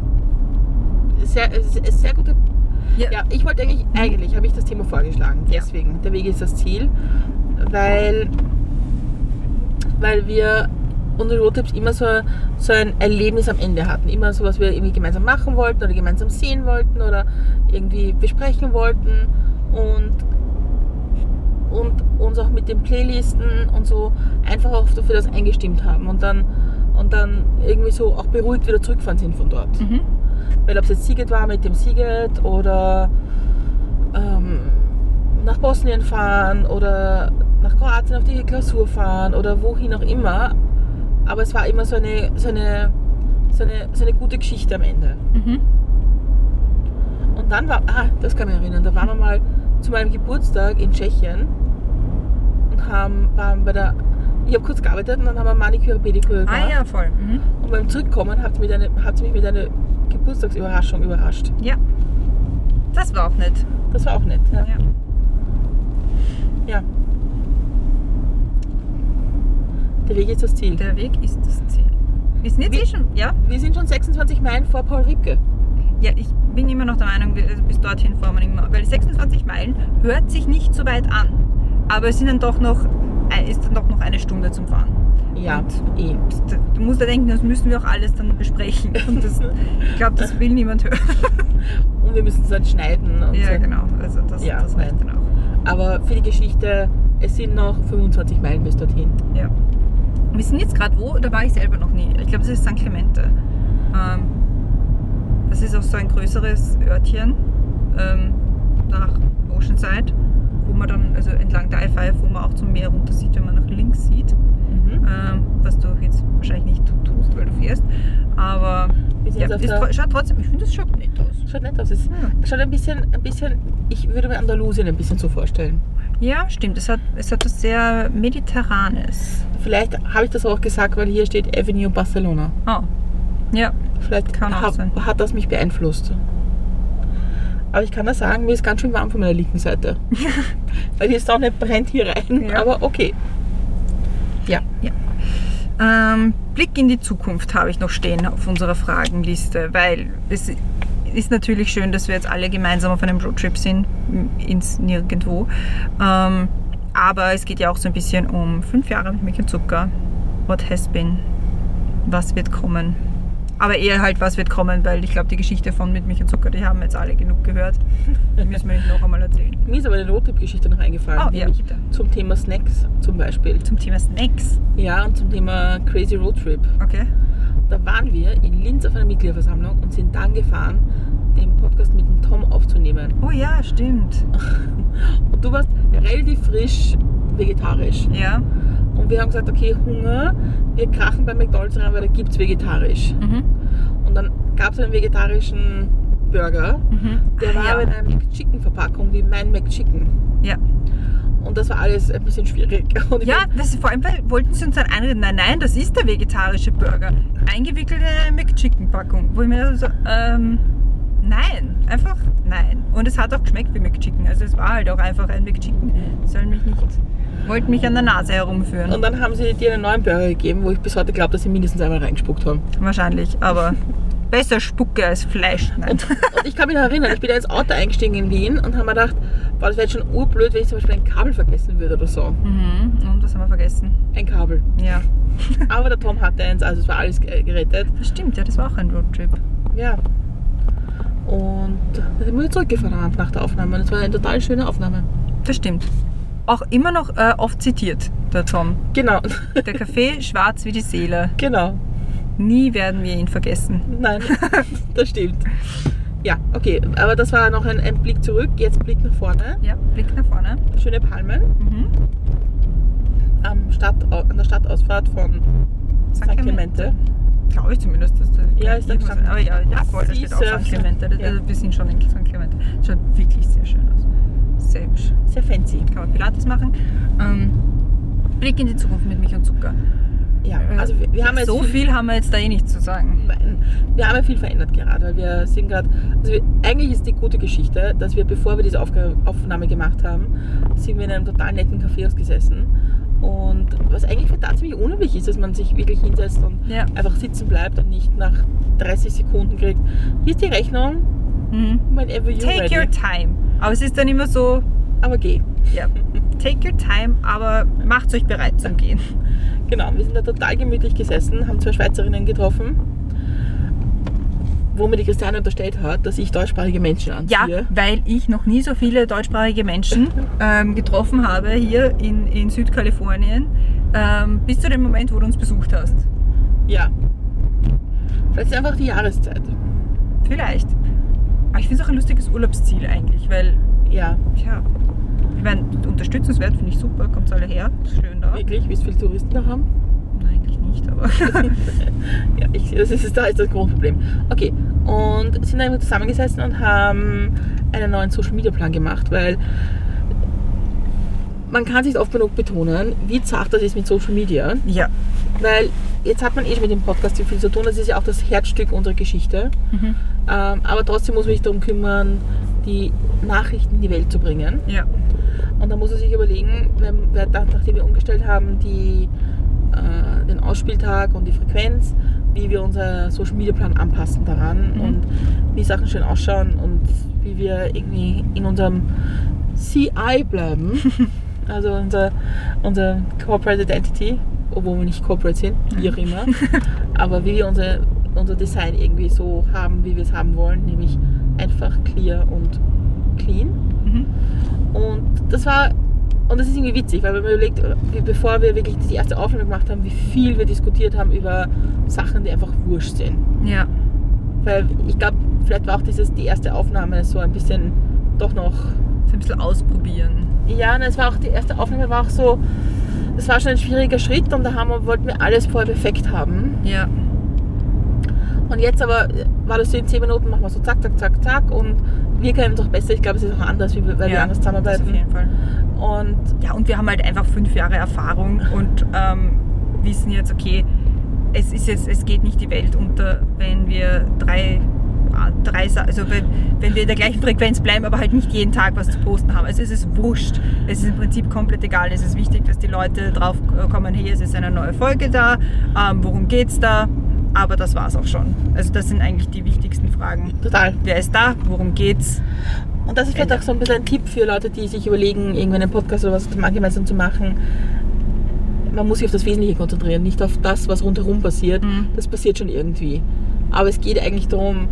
Sehr, sehr, sehr gute Ja. ja, ich wollte eigentlich, eigentlich habe ich das Thema vorgeschlagen. Ja. Deswegen, der Weg ist das Ziel. Weil, weil wir unsere Roadtrips immer so, so ein Erlebnis am Ende hatten. Immer so, was wir irgendwie gemeinsam machen wollten oder gemeinsam sehen wollten oder irgendwie besprechen wollten. Und, und uns auch mit den Playlisten und so einfach auch dafür das eingestimmt haben. Und dann, und dann irgendwie so auch beruhigt wieder zurückgefahren sind von dort. Mhm. Weil ob es jetzt Siget war mit dem Siget oder ähm, nach Bosnien fahren oder nach Kroatien auf die Klausur fahren oder wohin auch immer. Aber es war immer so eine, so eine, so eine, so eine gute Geschichte am Ende. Mhm. Und dann war, ah, das kann mich erinnern, da waren wir mal zu meinem Geburtstag in Tschechien und haben, waren bei der, ich habe kurz gearbeitet und dann haben wir Maniküre, Pediküre gemacht. Ah ja, voll. Mhm. Und beim Zurückkommen hat sie mich mit einer Geburtstagsüberraschung überrascht. Ja. Das war auch nett. Das war auch nett. Ja. Ja. ja. Der Weg ist das Ziel. Der Weg ist das Ziel. Wir sind jetzt Wie- eh schon, ja? Wir sind schon 26 Meilen vor Paul Ripke. Ja, ich bin immer noch der Meinung, wir- also bis dorthin fahren wir immer. Weil 26 Meilen hört sich nicht so weit an. Aber es sind dann doch noch, äh, ist dann doch noch eine Stunde zum Fahren. Ja, eh. Du musst da denken, das müssen wir auch alles dann besprechen. [LAUGHS] Und das, ich glaube, das will niemand hören. [LAUGHS] Und wir müssen es dann schneiden. Und Ja, so. genau. Also das, Ja, das reicht nein. dann auch. Aber für die Geschichte, es sind noch 25 Meilen bis dorthin. Ja. Wir sind jetzt gerade wo? Da war ich selber noch nie. Ich glaube, das ist St. Clemente. Ähm, das ist auch so ein größeres Örtchen ähm, nach Oceanside, wo man dann, also entlang der I5, wo man auch zum Meer runter sieht, wenn man nach links sieht. Mhm. Ähm, was du jetzt wahrscheinlich nicht tust, weil du fährst. Aber ja, ist, schaut trotzdem, ich finde, es schaut nett aus. Schaut nett aus. Es Ja. schaut ein bisschen, ein bisschen, ich würde mir Andalusien ein bisschen so vorstellen. Ja, stimmt. Es hat, es hat was sehr Mediterranes. Vielleicht habe ich das auch gesagt, weil hier steht Avenue Barcelona. Oh. Ja. Vielleicht Kann auch sein. hat das mich beeinflusst. Aber ich kann da sagen, mir ist ganz schön warm von meiner linken Seite. [LAUGHS] weil die Sonne brennt hier rein. Ja. Aber okay. Ja. Ähm, Blick in die Zukunft habe ich noch stehen auf unserer Fragenliste, weil es ist natürlich schön, dass wir jetzt alle gemeinsam auf einem Roadtrip sind, ins Nirgendwo. Ähm, aber es geht ja auch so ein bisschen um fünf Jahre mit Milch und Zucker. What has been? Was wird kommen? Aber eher halt, was wird kommen, weil ich glaube, die Geschichte von Mit Milch und Zucker, die haben jetzt alle genug gehört. Die müssen wir nicht noch einmal erzählen. Mir ist aber eine Roadtrip-Geschichte noch eingefallen. Oh, ja, bitte. zum Thema Snacks zum Beispiel. Zum Thema Snacks. Ja, und zum Thema Crazy Roadtrip. Okay. Da waren wir in Linz auf einer Mitgliederversammlung und sind dann gefahren, den Podcast mit dem Tom aufzunehmen. Oh ja, stimmt. [LAUGHS] Und du warst relativ frisch vegetarisch. Ja. Und wir haben gesagt, okay, Hunger, wir krachen bei McDonalds rein, weil da gibt es vegetarisch. Mhm. Und dann gab es einen vegetarischen Burger, Mhm. der Ah, war ja. in einer McChicken-Verpackung wie mein McChicken. Ja. Und das war alles ein bisschen schwierig. [LAUGHS] Ja, das, vor allem weil wollten sie uns dann einreden, nein, nein, das ist der vegetarische Burger. Eingewickelt in eine McChicken-Packung. Wo ich mir so, ähm, Nein, einfach nein. Und es hat auch geschmeckt wie McChicken. Also es war halt auch einfach ein McChicken. Sie Sollen mich nicht, wollten mich an der Nase herumführen. Und dann haben sie dir einen neuen Burger gegeben, wo ich bis heute glaube, dass sie mindestens einmal reingespuckt haben. Wahrscheinlich, aber besser Spucke als Fleisch. Und, und ich kann mich noch erinnern, ich bin da ins Auto eingestiegen in Wien und habe mir gedacht, boah, das wäre jetzt schon urblöd, wenn ich zum Beispiel ein Kabel vergessen würde oder so. Mhm. Und was haben wir vergessen? Ein Kabel. Ja. Aber der Tom hatte eins, also es war alles ge- gerettet. Das stimmt, ja, das war auch ein Roadtrip. Ja. Und dann sind wir zurückgefahren nach der Aufnahme. Und es war eine total schöne Aufnahme. Das stimmt. Auch immer noch äh, oft zitiert, der Tom. Genau, Der Kaffee [LAUGHS] schwarz wie die Seele. genau. Nie werden wir ihn vergessen. Nein, [LAUGHS] das stimmt. Ja, okay, aber das war noch ein, ein Blick zurück. Jetzt Blick nach vorne. Ja, Blick nach vorne. Schöne Palmen Mhm. am Stadt, an der Stadtausfahrt von St. Clemente. Glaube ich zumindest, dass da Ja, ist gestanden. Aber ja, ja voll, da Sie steht auch. St. Clemente. Das, Ja. also wir sind schon in St. Clemente. Schaut wirklich sehr schön aus. Sehr hübsch. Sehr fancy. Kann man Pilates machen. Ähm, Blick in die Zukunft mit Milch und Zucker. Ja, also wir, wir haben jetzt so viel haben wir jetzt da eh nicht zu sagen. Nein, wir haben ja viel verändert gerade, weil wir sind gerade, also wir, eigentlich ist die gute Geschichte, dass wir, bevor wir diese Aufnahme gemacht haben, sind wir in einem total netten Café gesessen und was eigentlich total ziemlich unüblich ist, dass man sich wirklich hinsetzt und Ja. einfach sitzen bleibt und nicht nach 30 Sekunden kriegt, hier ist die Rechnung, Mhm. whenever you're Take ready. your time. Aber es ist dann immer so, Aber geh. ja, take your time, aber macht euch bereit zum [LAUGHS] Gehen. Genau, wir sind da total gemütlich gesessen, haben zwei Schweizerinnen getroffen, wo mir die Christiane unterstellt hat, dass ich deutschsprachige Menschen Ja, anziehe. weil ich noch nie so viele deutschsprachige Menschen ähm, getroffen habe hier in, in Südkalifornien, ähm, bis zu dem Moment, wo du uns besucht hast. Ja. Vielleicht ist einfach die Jahreszeit. Vielleicht. Aber ich finde es auch ein lustiges Urlaubsziel eigentlich, weil, Ja, ja, ich meine, unterstützenswert finde ich super, kommt alle her, ist schön da. wirklich, wie viele Touristen da haben. Nein, eigentlich nicht, aber [LAUGHS] Ja, ich, das ist, da ist das Grundproblem. Okay, und sind dann zusammengesessen und haben einen neuen Social Media Plan gemacht, weil man kann sich oft genug betonen, wie zart das ist mit Social Media, ja. weil jetzt hat man eh schon mit dem Podcast so viel zu tun, das ist ja auch das Herzstück unserer Geschichte, Mhm. ähm, aber trotzdem muss man sich darum kümmern, die Nachrichten in die Welt zu bringen. Ja. Und da muss er sich überlegen, wenn wir, nachdem wir umgestellt haben, die, äh, den Ausspieltag und die Frequenz, wie wir unser Social Media Plan anpassen daran Mhm. und wie Sachen schön ausschauen und wie wir irgendwie in unserem CI bleiben. [LAUGHS] also unser, unser Corporate Identity, obwohl wir nicht Corporate sind, wie auch immer. [LAUGHS] Aber wie wir unser, unser Design irgendwie so haben, wie wir es haben wollen, nämlich einfach clear und clean. Mhm. Und das war, und das ist irgendwie witzig, weil wenn man überlegt, wie, bevor wir wirklich die erste Aufnahme gemacht haben, wie viel wir diskutiert haben über Sachen, die einfach wurscht sind. Ja. Weil ich glaube, vielleicht war auch dieses, die erste Aufnahme so ein bisschen doch noch, So ein bisschen ausprobieren. ja, nein, es war auch, die erste Aufnahme war auch so, das war schon ein schwieriger Schritt und da haben wir, wollten wir alles vorher perfekt haben. Ja. Und jetzt aber war das so in 10 Minuten, machen wir so zack, zack, zack, zack und wir können es auch besser. Ich glaube, es ist auch anders, wir, weil wir ja, anders das zusammenarbeiten. auf jeden Fall. Und Ja, und wir haben halt einfach fünf Jahre Erfahrung [LAUGHS] und ähm, wissen jetzt, okay, es ist jetzt, es geht nicht die Welt unter, wenn wir drei, ah, drei also wenn, wenn wir in der gleichen Frequenz bleiben, aber halt nicht jeden Tag was zu posten haben. Also es ist wurscht. Es ist im Prinzip komplett egal. Es ist wichtig, dass die Leute drauf kommen, hey, es ist eine neue Folge da, ähm, worum geht's da? Aber das war's auch schon. Also das sind eigentlich die wichtigsten Fragen. total. Wer ist da? Worum geht's? Und das ist vielleicht auch so ein bisschen ein Tipp für Leute, die sich überlegen, irgendwie einen Podcast oder was gemeinsam zu machen. Man muss sich auf das Wesentliche konzentrieren, nicht auf das, was rundherum passiert. Mhm. Das passiert schon irgendwie. Aber es geht eigentlich darum,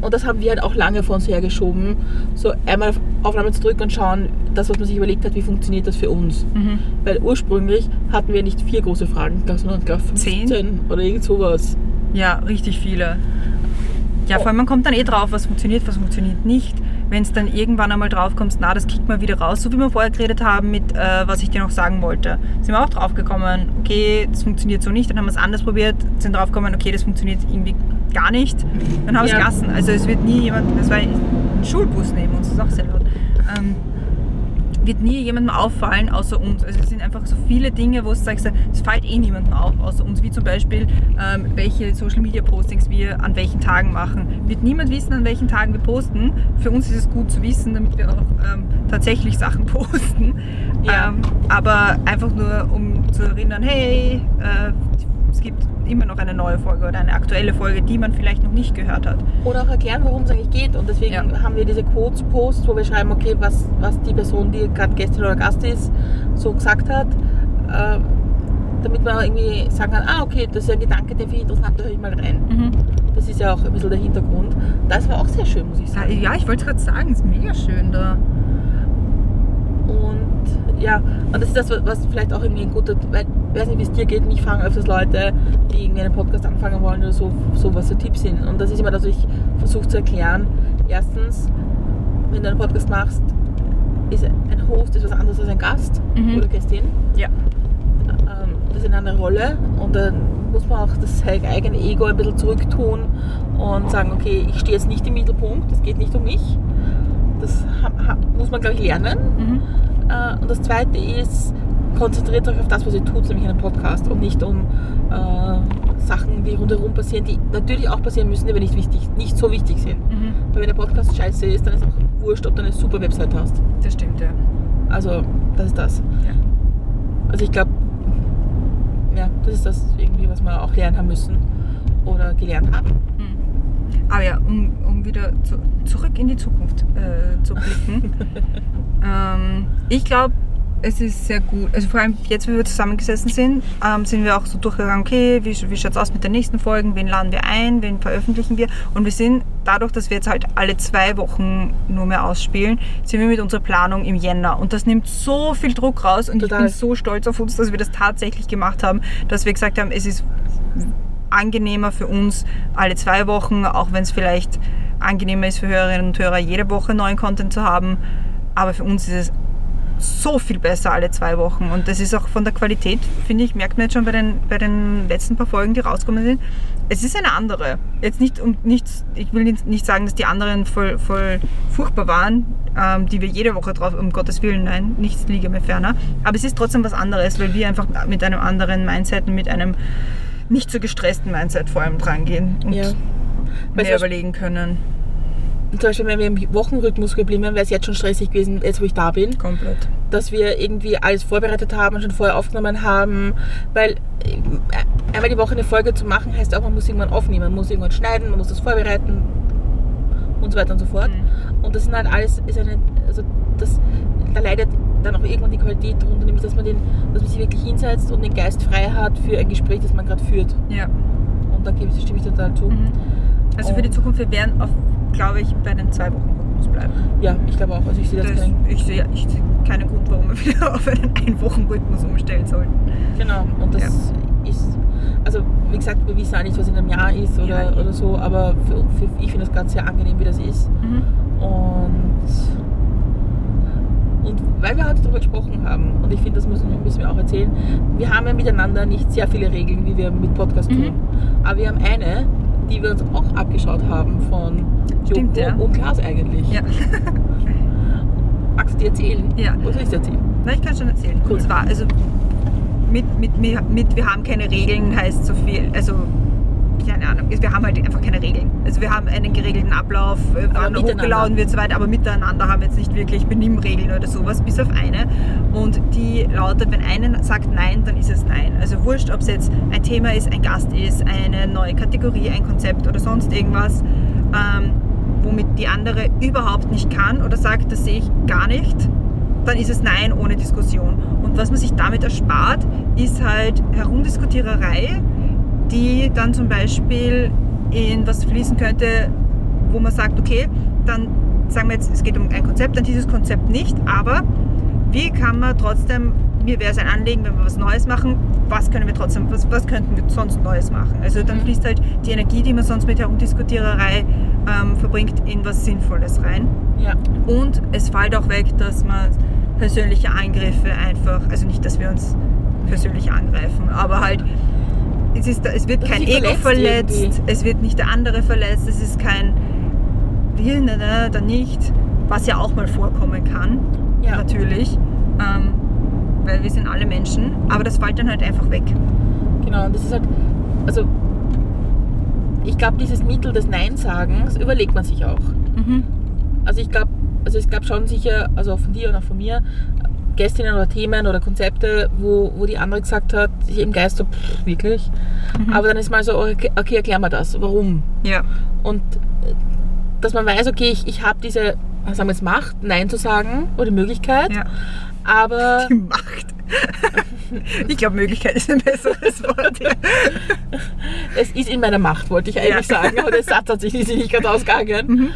und das haben wir halt auch lange vor uns hergeschoben, so einmal auf Aufnahme zu drücken und schauen, das, was man sich überlegt hat, wie funktioniert das für uns. Mhm. Weil ursprünglich hatten wir nicht vier große Fragen, sondern glaube 15 Zehn? oder irgend sowas. Ja, richtig viele. Ja, Oh. vor allem man kommt dann eh drauf, was funktioniert, was funktioniert nicht. Wenn es dann irgendwann einmal drauf kommst, na, das kickt man wieder raus, so wie wir vorher geredet haben mit, äh, was ich dir noch sagen wollte. Sind wir auch drauf gekommen, okay, das funktioniert so nicht, dann haben wir es anders probiert, sind drauf gekommen, okay, das funktioniert irgendwie gar nicht, dann haben Ja. es gelassen. Also es wird nie jemand, das war ein Schulbus neben uns, das ist auch sehr laut. Ähm, wird nie jemandem auffallen außer uns. Also es sind einfach so viele Dinge, wo du sagst, es fällt eh niemandem auf außer uns. Wie zum Beispiel, ähm, welche Social Media Postings wir an welchen Tagen machen. Wird niemand wissen, an welchen Tagen wir posten. Für uns ist es gut zu wissen, damit wir auch ähm, tatsächlich Sachen [LAUGHS] posten. Ja. Ähm, aber einfach nur, um zu erinnern, hey, äh, es gibt immer noch eine neue Folge oder eine aktuelle Folge, die man vielleicht noch nicht gehört hat. Oder auch erklären, worum es eigentlich geht. Und deswegen Ja. haben wir diese Quotes-Posts, wo wir schreiben, okay, was, was die Person, die gerade Gästin oder Gast ist, so gesagt hat. Äh, damit man irgendwie sagen kann, ah, okay, das ist ein Gedanke, den finde ich interessant, da höre ich mal rein. Das ist ja auch ein bisschen der Hintergrund. Das war auch sehr schön, muss ich sagen. ja, ich wollte gerade sagen, es ist mega schön da. Ja, und das ist das, was vielleicht auch irgendwie ein guter, weil, ich weiß nicht, wie es dir geht, mich fragen öfters Leute, die irgendwie einen Podcast anfangen wollen oder so, so was so Tipps sind. Und das ist immer, dass ich versuche zu erklären. Erstens, wenn du einen Podcast machst, ist ein Host ist was anderes als ein Gast Mhm. oder Gästin. Ja. Ähm, das ist eine andere Rolle und dann muss man auch das eigene Ego ein bisschen zurücktun und sagen, okay, ich stehe jetzt nicht im Mittelpunkt, es geht nicht um mich. Das muss man, glaube ich, lernen. Mhm. Äh, und das zweite ist, konzentriert euch auf das, was ihr tut, nämlich einen Podcast und nicht um äh, Sachen, die rundherum passieren, die natürlich auch passieren müssen, aber nicht, wichtig, nicht so wichtig sind. Mhm. Weil wenn der Podcast scheiße ist, dann ist auch wurscht, ob du eine super Website hast. Das stimmt, ja. Also, das ist das. Ja. Also ich glaube, ja, das ist das irgendwie, was wir auch lernen haben müssen oder gelernt haben. Mhm. Aber ja, um, um wieder zu, zurück in die Zukunft äh, zu blicken. [LAUGHS] ähm, ich glaube, es ist sehr gut. Also vor allem jetzt, wie wir zusammengesessen sind, ähm, sind wir auch so durchgegangen, okay, wie, wie schaut es aus mit den nächsten Folgen, wen laden wir ein, wen veröffentlichen wir. Und wir sind, dadurch, dass wir jetzt halt alle zwei Wochen nur mehr ausspielen, sind wir mit unserer Planung im Jänner. Und das nimmt so viel Druck raus und Total. ich bin so stolz auf uns, dass wir das tatsächlich gemacht haben, dass wir gesagt haben, es ist angenehmer für uns alle zwei Wochen, auch wenn es vielleicht angenehmer ist für Hörerinnen und Hörer, jede Woche neuen Content zu haben. Aber für uns ist es so viel besser alle zwei Wochen. Und das ist auch von der Qualität, finde ich, merkt man jetzt schon bei den, bei den letzten paar Folgen, die rausgekommen sind. Es ist eine andere. Jetzt nicht um nichts, ich will nicht nicht sagen, dass die anderen voll, voll furchtbar waren, ähm, die wir jede Woche drauf, um Gottes Willen, nein, nichts liege mir ferner. Aber es ist trotzdem was anderes, weil wir einfach mit einem anderen Mindset und mit einem nicht so gestressten Mindset vor allem dran gehen und Ja. Mehr überlegen können. Zum Beispiel, wenn wir im Wochenrhythmus geblieben wären, wäre es jetzt schon stressig gewesen, jetzt wo ich da bin. Komplett. dass wir irgendwie alles vorbereitet haben und schon vorher aufgenommen haben. Weil äh, einmal die Woche eine Folge zu machen, heißt auch, man muss irgendwann aufnehmen, man muss irgendwann schneiden, man muss das vorbereiten und so weiter und so fort. Mhm. Und das sind halt alles, ist eine, also das, da leidet dann auch irgendwann die Qualität drunter, nämlich dass man, den, dass man sich wirklich hinsetzt und den Geist frei hat für ein Gespräch, das man gerade führt. Ja. Und da gebe ich, stimme ich total zu. Mhm. Also für die Und- Zukunft, wir werden auf, glaube ich, bei den zwei Wochen Rhythmus bleiben. Ja, ich glaube auch. Also ich sehe das, Das, kein, ich sehe ich keinen Grund, warum wir [LAUGHS] wieder auf einen Ein-Wochen-Rhythmus umstellen sollten. Genau, und das ist, also wie gesagt, wir wissen auch nicht, was in einem Jahr ist oder, Ja, oder so, aber für, für, ich finde das gerade sehr angenehm, wie das ist. Und, und weil wir heute darüber gesprochen haben, und ich finde, das müssen, müssen wir auch erzählen, wir haben ja miteinander nicht sehr viele Regeln, wie wir mit Podcast Mhm. tun. Aber wir haben eine, die wir uns auch abgeschaut haben von Stimmt, Joko ja. und Klaas eigentlich. Ja. [LAUGHS] Magst du dir erzählen? Ja. Oder soll ich erzählen? Na, ich kann schon erzählen. Cool. Und zwar, also mit, mit, mit, mit wir haben keine Regeln heißt so viel, also keine Ahnung, wir haben halt einfach keine Regeln. Also wir haben einen geregelten Ablauf, äh, wann hochgeladen wird so weiter, aber miteinander haben wir jetzt nicht wirklich Benimmregeln oder sowas, bis auf eine. Und die lautet, wenn einer sagt Nein, dann ist es Nein. Also wurscht, ob es jetzt ein Thema ist, ein Gast ist, eine neue Kategorie, ein Konzept oder sonst irgendwas, ähm, womit die andere überhaupt nicht kann oder sagt, das sehe ich gar nicht, dann ist es Nein ohne Diskussion. Und was man sich damit erspart, ist halt Herumdiskutiererei, die dann zum Beispiel in was fließen könnte, wo man sagt, okay, dann sagen wir jetzt, es geht um ein Konzept, dann dieses Konzept nicht, aber wie kann man trotzdem, mir wäre es ein Anliegen, wenn wir was Neues machen, was können wir trotzdem, was, was könnten wir sonst Neues machen? Also dann Mhm. fließt halt die Energie, die man sonst mit Herumdiskutiererei ähm, verbringt, in was Sinnvolles rein. Ja. Und es fällt auch weg, dass man persönliche Angriffe einfach, also nicht, dass wir uns persönlich angreifen, aber halt, es, ist, es wird kein Ego verletzt verletzt, es wird nicht der andere verletzt, es ist kein Will, ne, ne, dann nicht, was ja auch mal vorkommen kann. Ja. natürlich, ähm, weil wir sind alle Menschen, aber das fällt dann halt einfach weg. Genau, und das ist halt, also ich glaube, dieses Mittel des Nein-Sagens überlegt man sich auch. Mhm. Also ich glaube, also es gab schon sicher, also auch von dir und auch von mir, Gästinnen oder Themen oder Konzepte, wo, wo die andere gesagt hat, ich im Geist so, pff, wirklich. Mhm. Aber dann ist mal so, okay, okay, erklär mir das, warum? Ja. Und äh, dass man weiß, okay, ich, ich habe diese, sagen wir jetzt Macht, Nein zu sagen oder die Möglichkeit, ja. aber [LAUGHS] Die Macht. [LAUGHS] Ich glaube, Möglichkeit ist ein besseres Wort. [LAUGHS] Es ist in meiner Macht, wollte ich eigentlich Ja. sagen, aber der Satz hat sich nicht ganz ausgegangen. Mhm.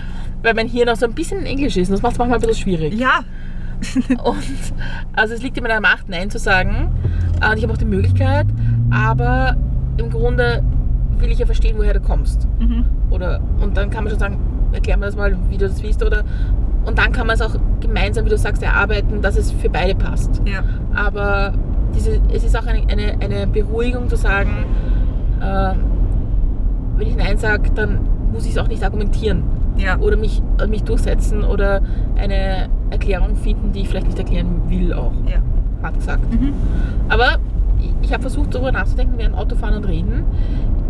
Weil mein Hirn auch so ein bisschen Englisch ist und das macht es manchmal ein bisschen schwierig. ja. [LAUGHS] Und also es liegt in meiner Macht, Nein zu sagen. Und ich habe auch die Möglichkeit, aber im Grunde will ich ja verstehen, woher du kommst. Mhm. Oder, und dann kann man schon sagen, erklär mir das mal, wie du das siehst. Oder, und dann kann man es auch gemeinsam, wie du sagst, erarbeiten, dass es für beide passt. Ja. Aber diese, es ist auch eine, eine, eine Beruhigung zu sagen, äh, wenn ich Nein sage, dann muss ich es auch nicht argumentieren Ja. oder mich, mich durchsetzen oder eine Erklärung finden, die ich vielleicht nicht erklären will auch, Ja. hart gesagt. Mhm. Aber ich- habe versucht, darüber nachzudenken, während Autofahren und Reden.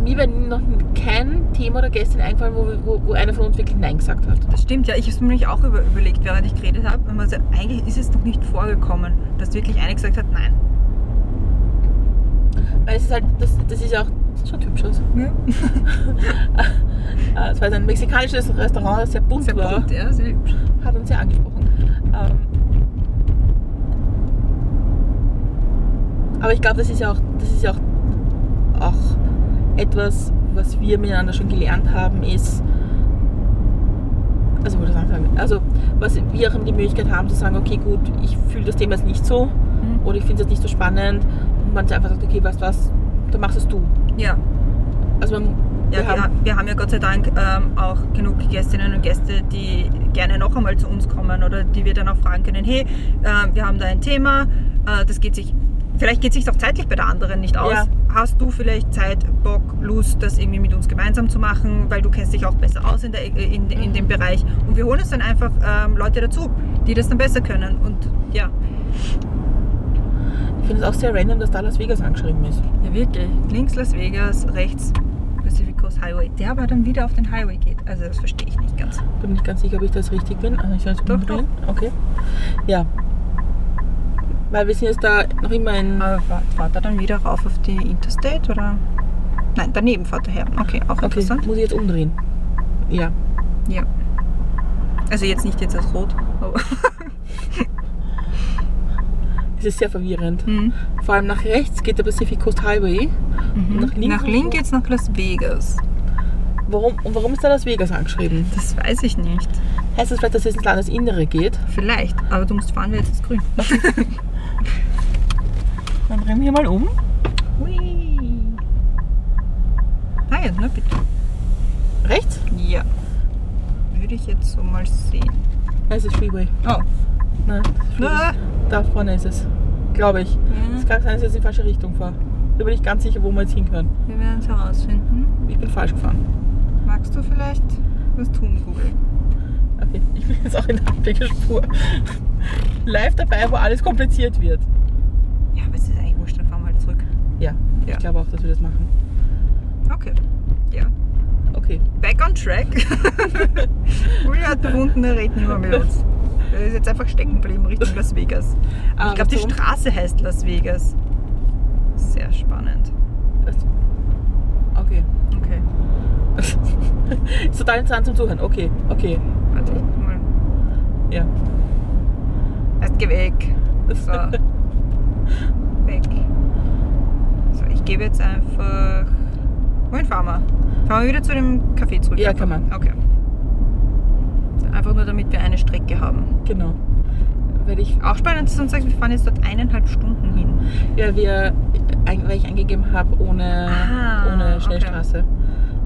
Mir wäre noch kein Thema oder Gästin eingefallen, wo, wo, wo einer von uns wirklich Nein gesagt hat. Das stimmt, ja. Ich habe es mir nämlich auch über, überlegt, während ich geredet habe. Sagt, eigentlich ist es noch nicht vorgekommen, dass wirklich einer gesagt hat, nein. Weil es ist halt, das, das ist ja auch, schaut hübsch aus. Ja. [LAUGHS] Äh, Es war ein mexikanisches Restaurant, das sehr bunt Sehr war. bunt, ja, sehr hübsch. Hat uns sehr angesprochen. Ähm, aber ich glaube, das ist ja auch, das ist ja auch, auch etwas, was wir miteinander schon gelernt haben, ist, also, also was wir auch die Möglichkeit haben zu sagen, okay, gut, ich fühle das Thema jetzt nicht so Mhm. oder ich finde es jetzt nicht so spannend und man einfach sagt, okay, weißt du was, dann machst es du. Ja, Also man, ja wir wir, haben, wir haben ja Gott sei Dank ähm, auch genug Gästinnen und Gäste, die gerne noch einmal zu uns kommen oder die wir dann auch fragen können, hey, ähm, wir haben da ein Thema, äh, das geht sich, vielleicht geht es sich auch zeitlich bei der anderen nicht aus. Ja. Hast du vielleicht Zeit, Bock, Lust, das irgendwie mit uns gemeinsam zu machen, weil du kennst dich auch besser aus in, der, in, in dem Bereich und wir holen uns dann einfach ähm, Leute dazu, die das dann besser können und ja, ich finde es auch sehr random, dass da Las Vegas angeschrieben ist. Ja, wirklich. Links Las Vegas, rechts Highway. Der aber dann wieder auf den Highway geht. Also das verstehe ich nicht ganz. Bin nicht ganz sicher, ob ich das richtig bin. Also ich es Doch, umdrehen. Okay. Ja. Weil wir sind jetzt da noch immer in. Aber fa- fahrt er dann wieder rauf auf die Interstate oder? Nein, daneben fahrt er her. Okay, auch Okay, interessant. muss ich jetzt umdrehen? Ja. Ja. Also jetzt nicht jetzt als rot. Aber [LAUGHS] Es ist sehr verwirrend. hm. Vor allem nach rechts geht der Pacific Coast Highway. mhm. Nach links Nach und links so? geht's nach Las Vegas. Warum, und warum ist da Las Vegas angeschrieben? Das weiß ich nicht. Heißt das vielleicht, dass es ins Landesinnere geht? Vielleicht. Aber du musst fahren wir jetzt ins Grün. [LAUGHS] Dann drehen wir hier mal um. Hui. Ah ja, na bitte. Rechts? Ja. Würde ich jetzt so mal sehen. Da ist es Freeway. Oh. Nein, das ist Freeway. Ah. Da vorne ist es. Glaube ich. Es kann sein, dass ich jetzt in die falsche Richtung fahre. Da bin ich ganz sicher, wo wir jetzt hinkönnen. Wir werden es herausfinden. Ich bin falsch gefahren. Magst du vielleicht was tun, Google? Okay, ich bin jetzt auch in der Abbiegerspur. Live dabei, wo alles kompliziert wird. Ja, aber es ist eigentlich wurscht, dann fahren wir halt zurück. Ja, Ja. ich glaube auch, dass wir das machen. Okay. Ja. Okay. Back on track. [LAUGHS] Julia hat bewunden, er redet nicht mehr mit uns. Er ist jetzt einfach stecken geblieben Richtung Las Vegas. Ah, ich glaube, die? Straße heißt Las Vegas. Sehr spannend. Okay. Okay. [LAUGHS] ist total interessant zum Zuhören. Okay, okay. Warte, ich mal. Ja. Heißt, geh weg. So. [LAUGHS] weg. So, ich gebe jetzt einfach. Wohin fahren wir? Fahren wir wieder zu dem Café zurück? Ja, einfach? kann man. Okay. Einfach nur, damit wir eine Strecke haben. Genau. Weil ich, Auch spannend ist, uns sagt, wir fahren jetzt dort eineinhalb Stunden hin. ja, wir, weil ich eingegeben habe ohne, Ah, ohne okay.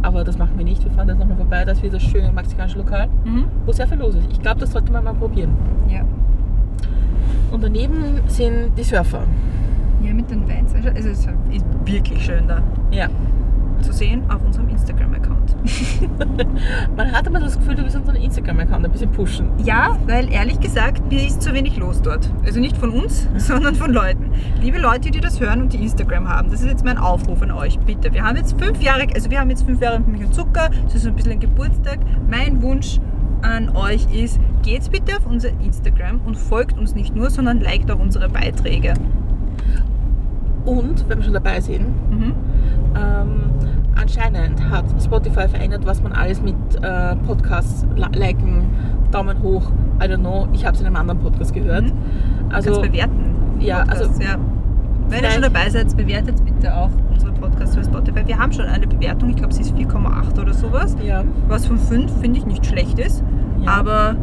Aber das machen wir nicht. Wir fahren jetzt nochmal vorbei. Das ist wieder das schöne mexikanische Lokal, Mhm. wo sehr viel los ist. Ich glaube, das sollte man mal probieren. Ja. Und daneben sind die Surfer. Ja, mit den Weins. Also es ist wirklich schön da. Ja. Zu sehen auf unserem Instagram-Account. [LAUGHS] Man hat immer das Gefühl, du bist unseren Instagram-Account ein bisschen pushen. Ja, weil ehrlich gesagt, mir ist zu wenig los dort. Also nicht von uns, [LAUGHS] sondern von Leuten. Liebe Leute, die das hören und die Instagram haben, das ist jetzt mein Aufruf an euch, bitte. Wir haben jetzt fünf Jahre, also wir haben jetzt fünf Jahre mit Milch und Zucker, das ist ein bisschen ein Geburtstag. Mein Wunsch an euch ist, geht bitte auf unser Instagram und folgt uns nicht nur, sondern liked auch unsere Beiträge. Und, wenn wir schon dabei sind, Mhm. ähm, anscheinend hat Spotify verändert, was man alles mit äh, Podcasts li- liken, Daumen hoch, I don't know, ich habe es in einem anderen Podcast gehört. Mhm. Also, Kannst bewerten. ja, Podcasts, also- ja. Wenn ihr schon dabei seid, bewertet bitte auch unsere Podcasts bei Spotify. Wir haben schon eine Bewertung, ich glaube, sie ist 4,8 oder sowas. ja, Was von 5 finde ich nicht schlecht ist. Ja. Aber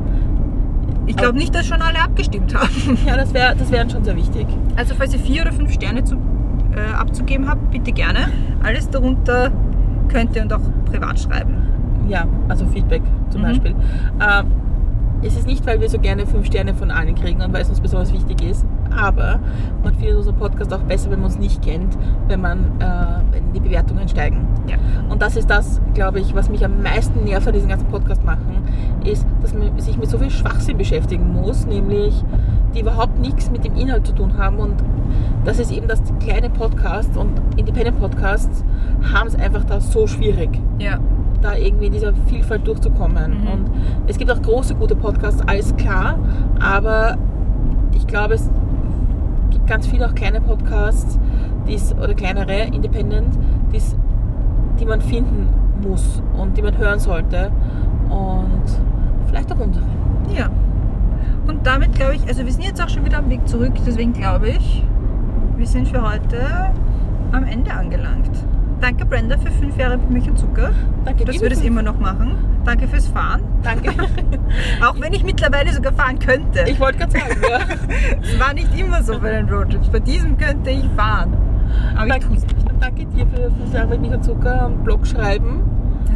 ich glaube nicht, dass schon alle abgestimmt haben. [LAUGHS] ja, das wäre das wär schon sehr wichtig. Also falls ihr 4 oder 5 Sterne zu, äh, abzugeben habt, bitte gerne. Alles darunter könnt ihr und auch privat schreiben. Ja, also Feedback zum Mhm. Beispiel. Ähm, es ist nicht, weil wir so gerne fünf Sterne von allen kriegen und weil es uns besonders wichtig ist, aber man findet unseren Podcast auch besser, wenn man uns nicht kennt, wenn man äh, wenn die Bewertungen steigen. Ja. Und das ist das, glaube ich, was mich am meisten nervt an diesem ganzen Podcast machen, ist, dass man sich mit so viel Schwachsinn beschäftigen muss, nämlich die überhaupt nichts mit dem Inhalt zu tun haben. Und das ist eben das kleine Podcast und Independent Podcasts haben es einfach da so schwierig Ja. da irgendwie in dieser Vielfalt durchzukommen. Mhm. Und es gibt auch große, gute Podcasts, alles klar, aber ich glaube, es ganz viele auch kleine Podcasts, die's, oder kleinere, Independent, die's, die man finden muss und die man hören sollte. Und vielleicht auch unsere. Ja. Und damit glaube ich, also wir sind jetzt auch schon wieder am Weg zurück, deswegen glaube ich, wir sind für heute am Ende angelangt. Danke Brenda für fünf Jahre mit Milch und Zucker, Danke dass dir wir das für- immer noch machen. Danke fürs Fahren. Danke. [LAUGHS] Auch wenn ich mittlerweile sogar fahren könnte. Ich wollte gerade sagen, ja. [LAUGHS] Es war nicht immer so bei den Roadtrips. Bei diesem könnte ich fahren. Aber ich danke, tue es nicht. danke dir für fünf Jahre mit Milch und Zucker und Blog schreiben.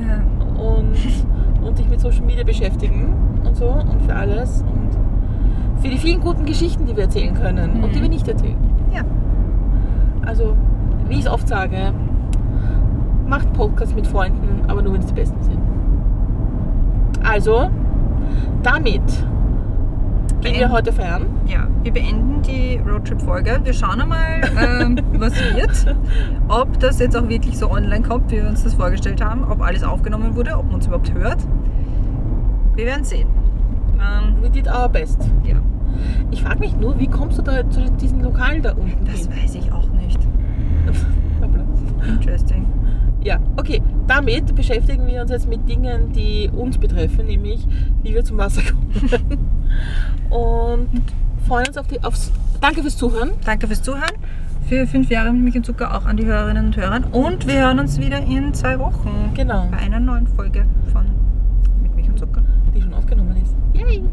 Ja. und, und dich mit Social Media beschäftigen und so und für alles und für die vielen guten Geschichten, die wir erzählen können und die Mhm. wir nicht erzählen. Ja. Also, wie ich es oft sage, macht Podcasts mit Freunden, aber nur wenn es die besten sind. Also, damit gehen wir heute feiern. Ja, wir beenden die Roadtrip-Folge. Wir schauen einmal, ähm, [LAUGHS] was wird. Ob das jetzt auch wirklich so online kommt, wie wir uns das vorgestellt haben. Ob alles aufgenommen wurde, ob man uns überhaupt hört. Wir werden sehen. Ähm, We did our best. ja, Ich frage mich nur, wie kommst du da zu diesen Lokalen da unten das hin? weiß ich auch nicht. [LAUGHS] Interesting. Ja, okay. Damit beschäftigen wir uns jetzt mit Dingen, die uns betreffen, nämlich wie wir zum Wasser kommen. [LAUGHS] Und freuen uns auf die. Aufs Danke fürs Zuhören. Danke fürs Zuhören. Für fünf Jahre mit mich und Zucker auch an die Hörerinnen und Hörer. Und wir hören uns wieder in zwei Wochen. Genau. Bei einer neuen Folge von Mit mich und Zucker. Die schon aufgenommen ist. Yay!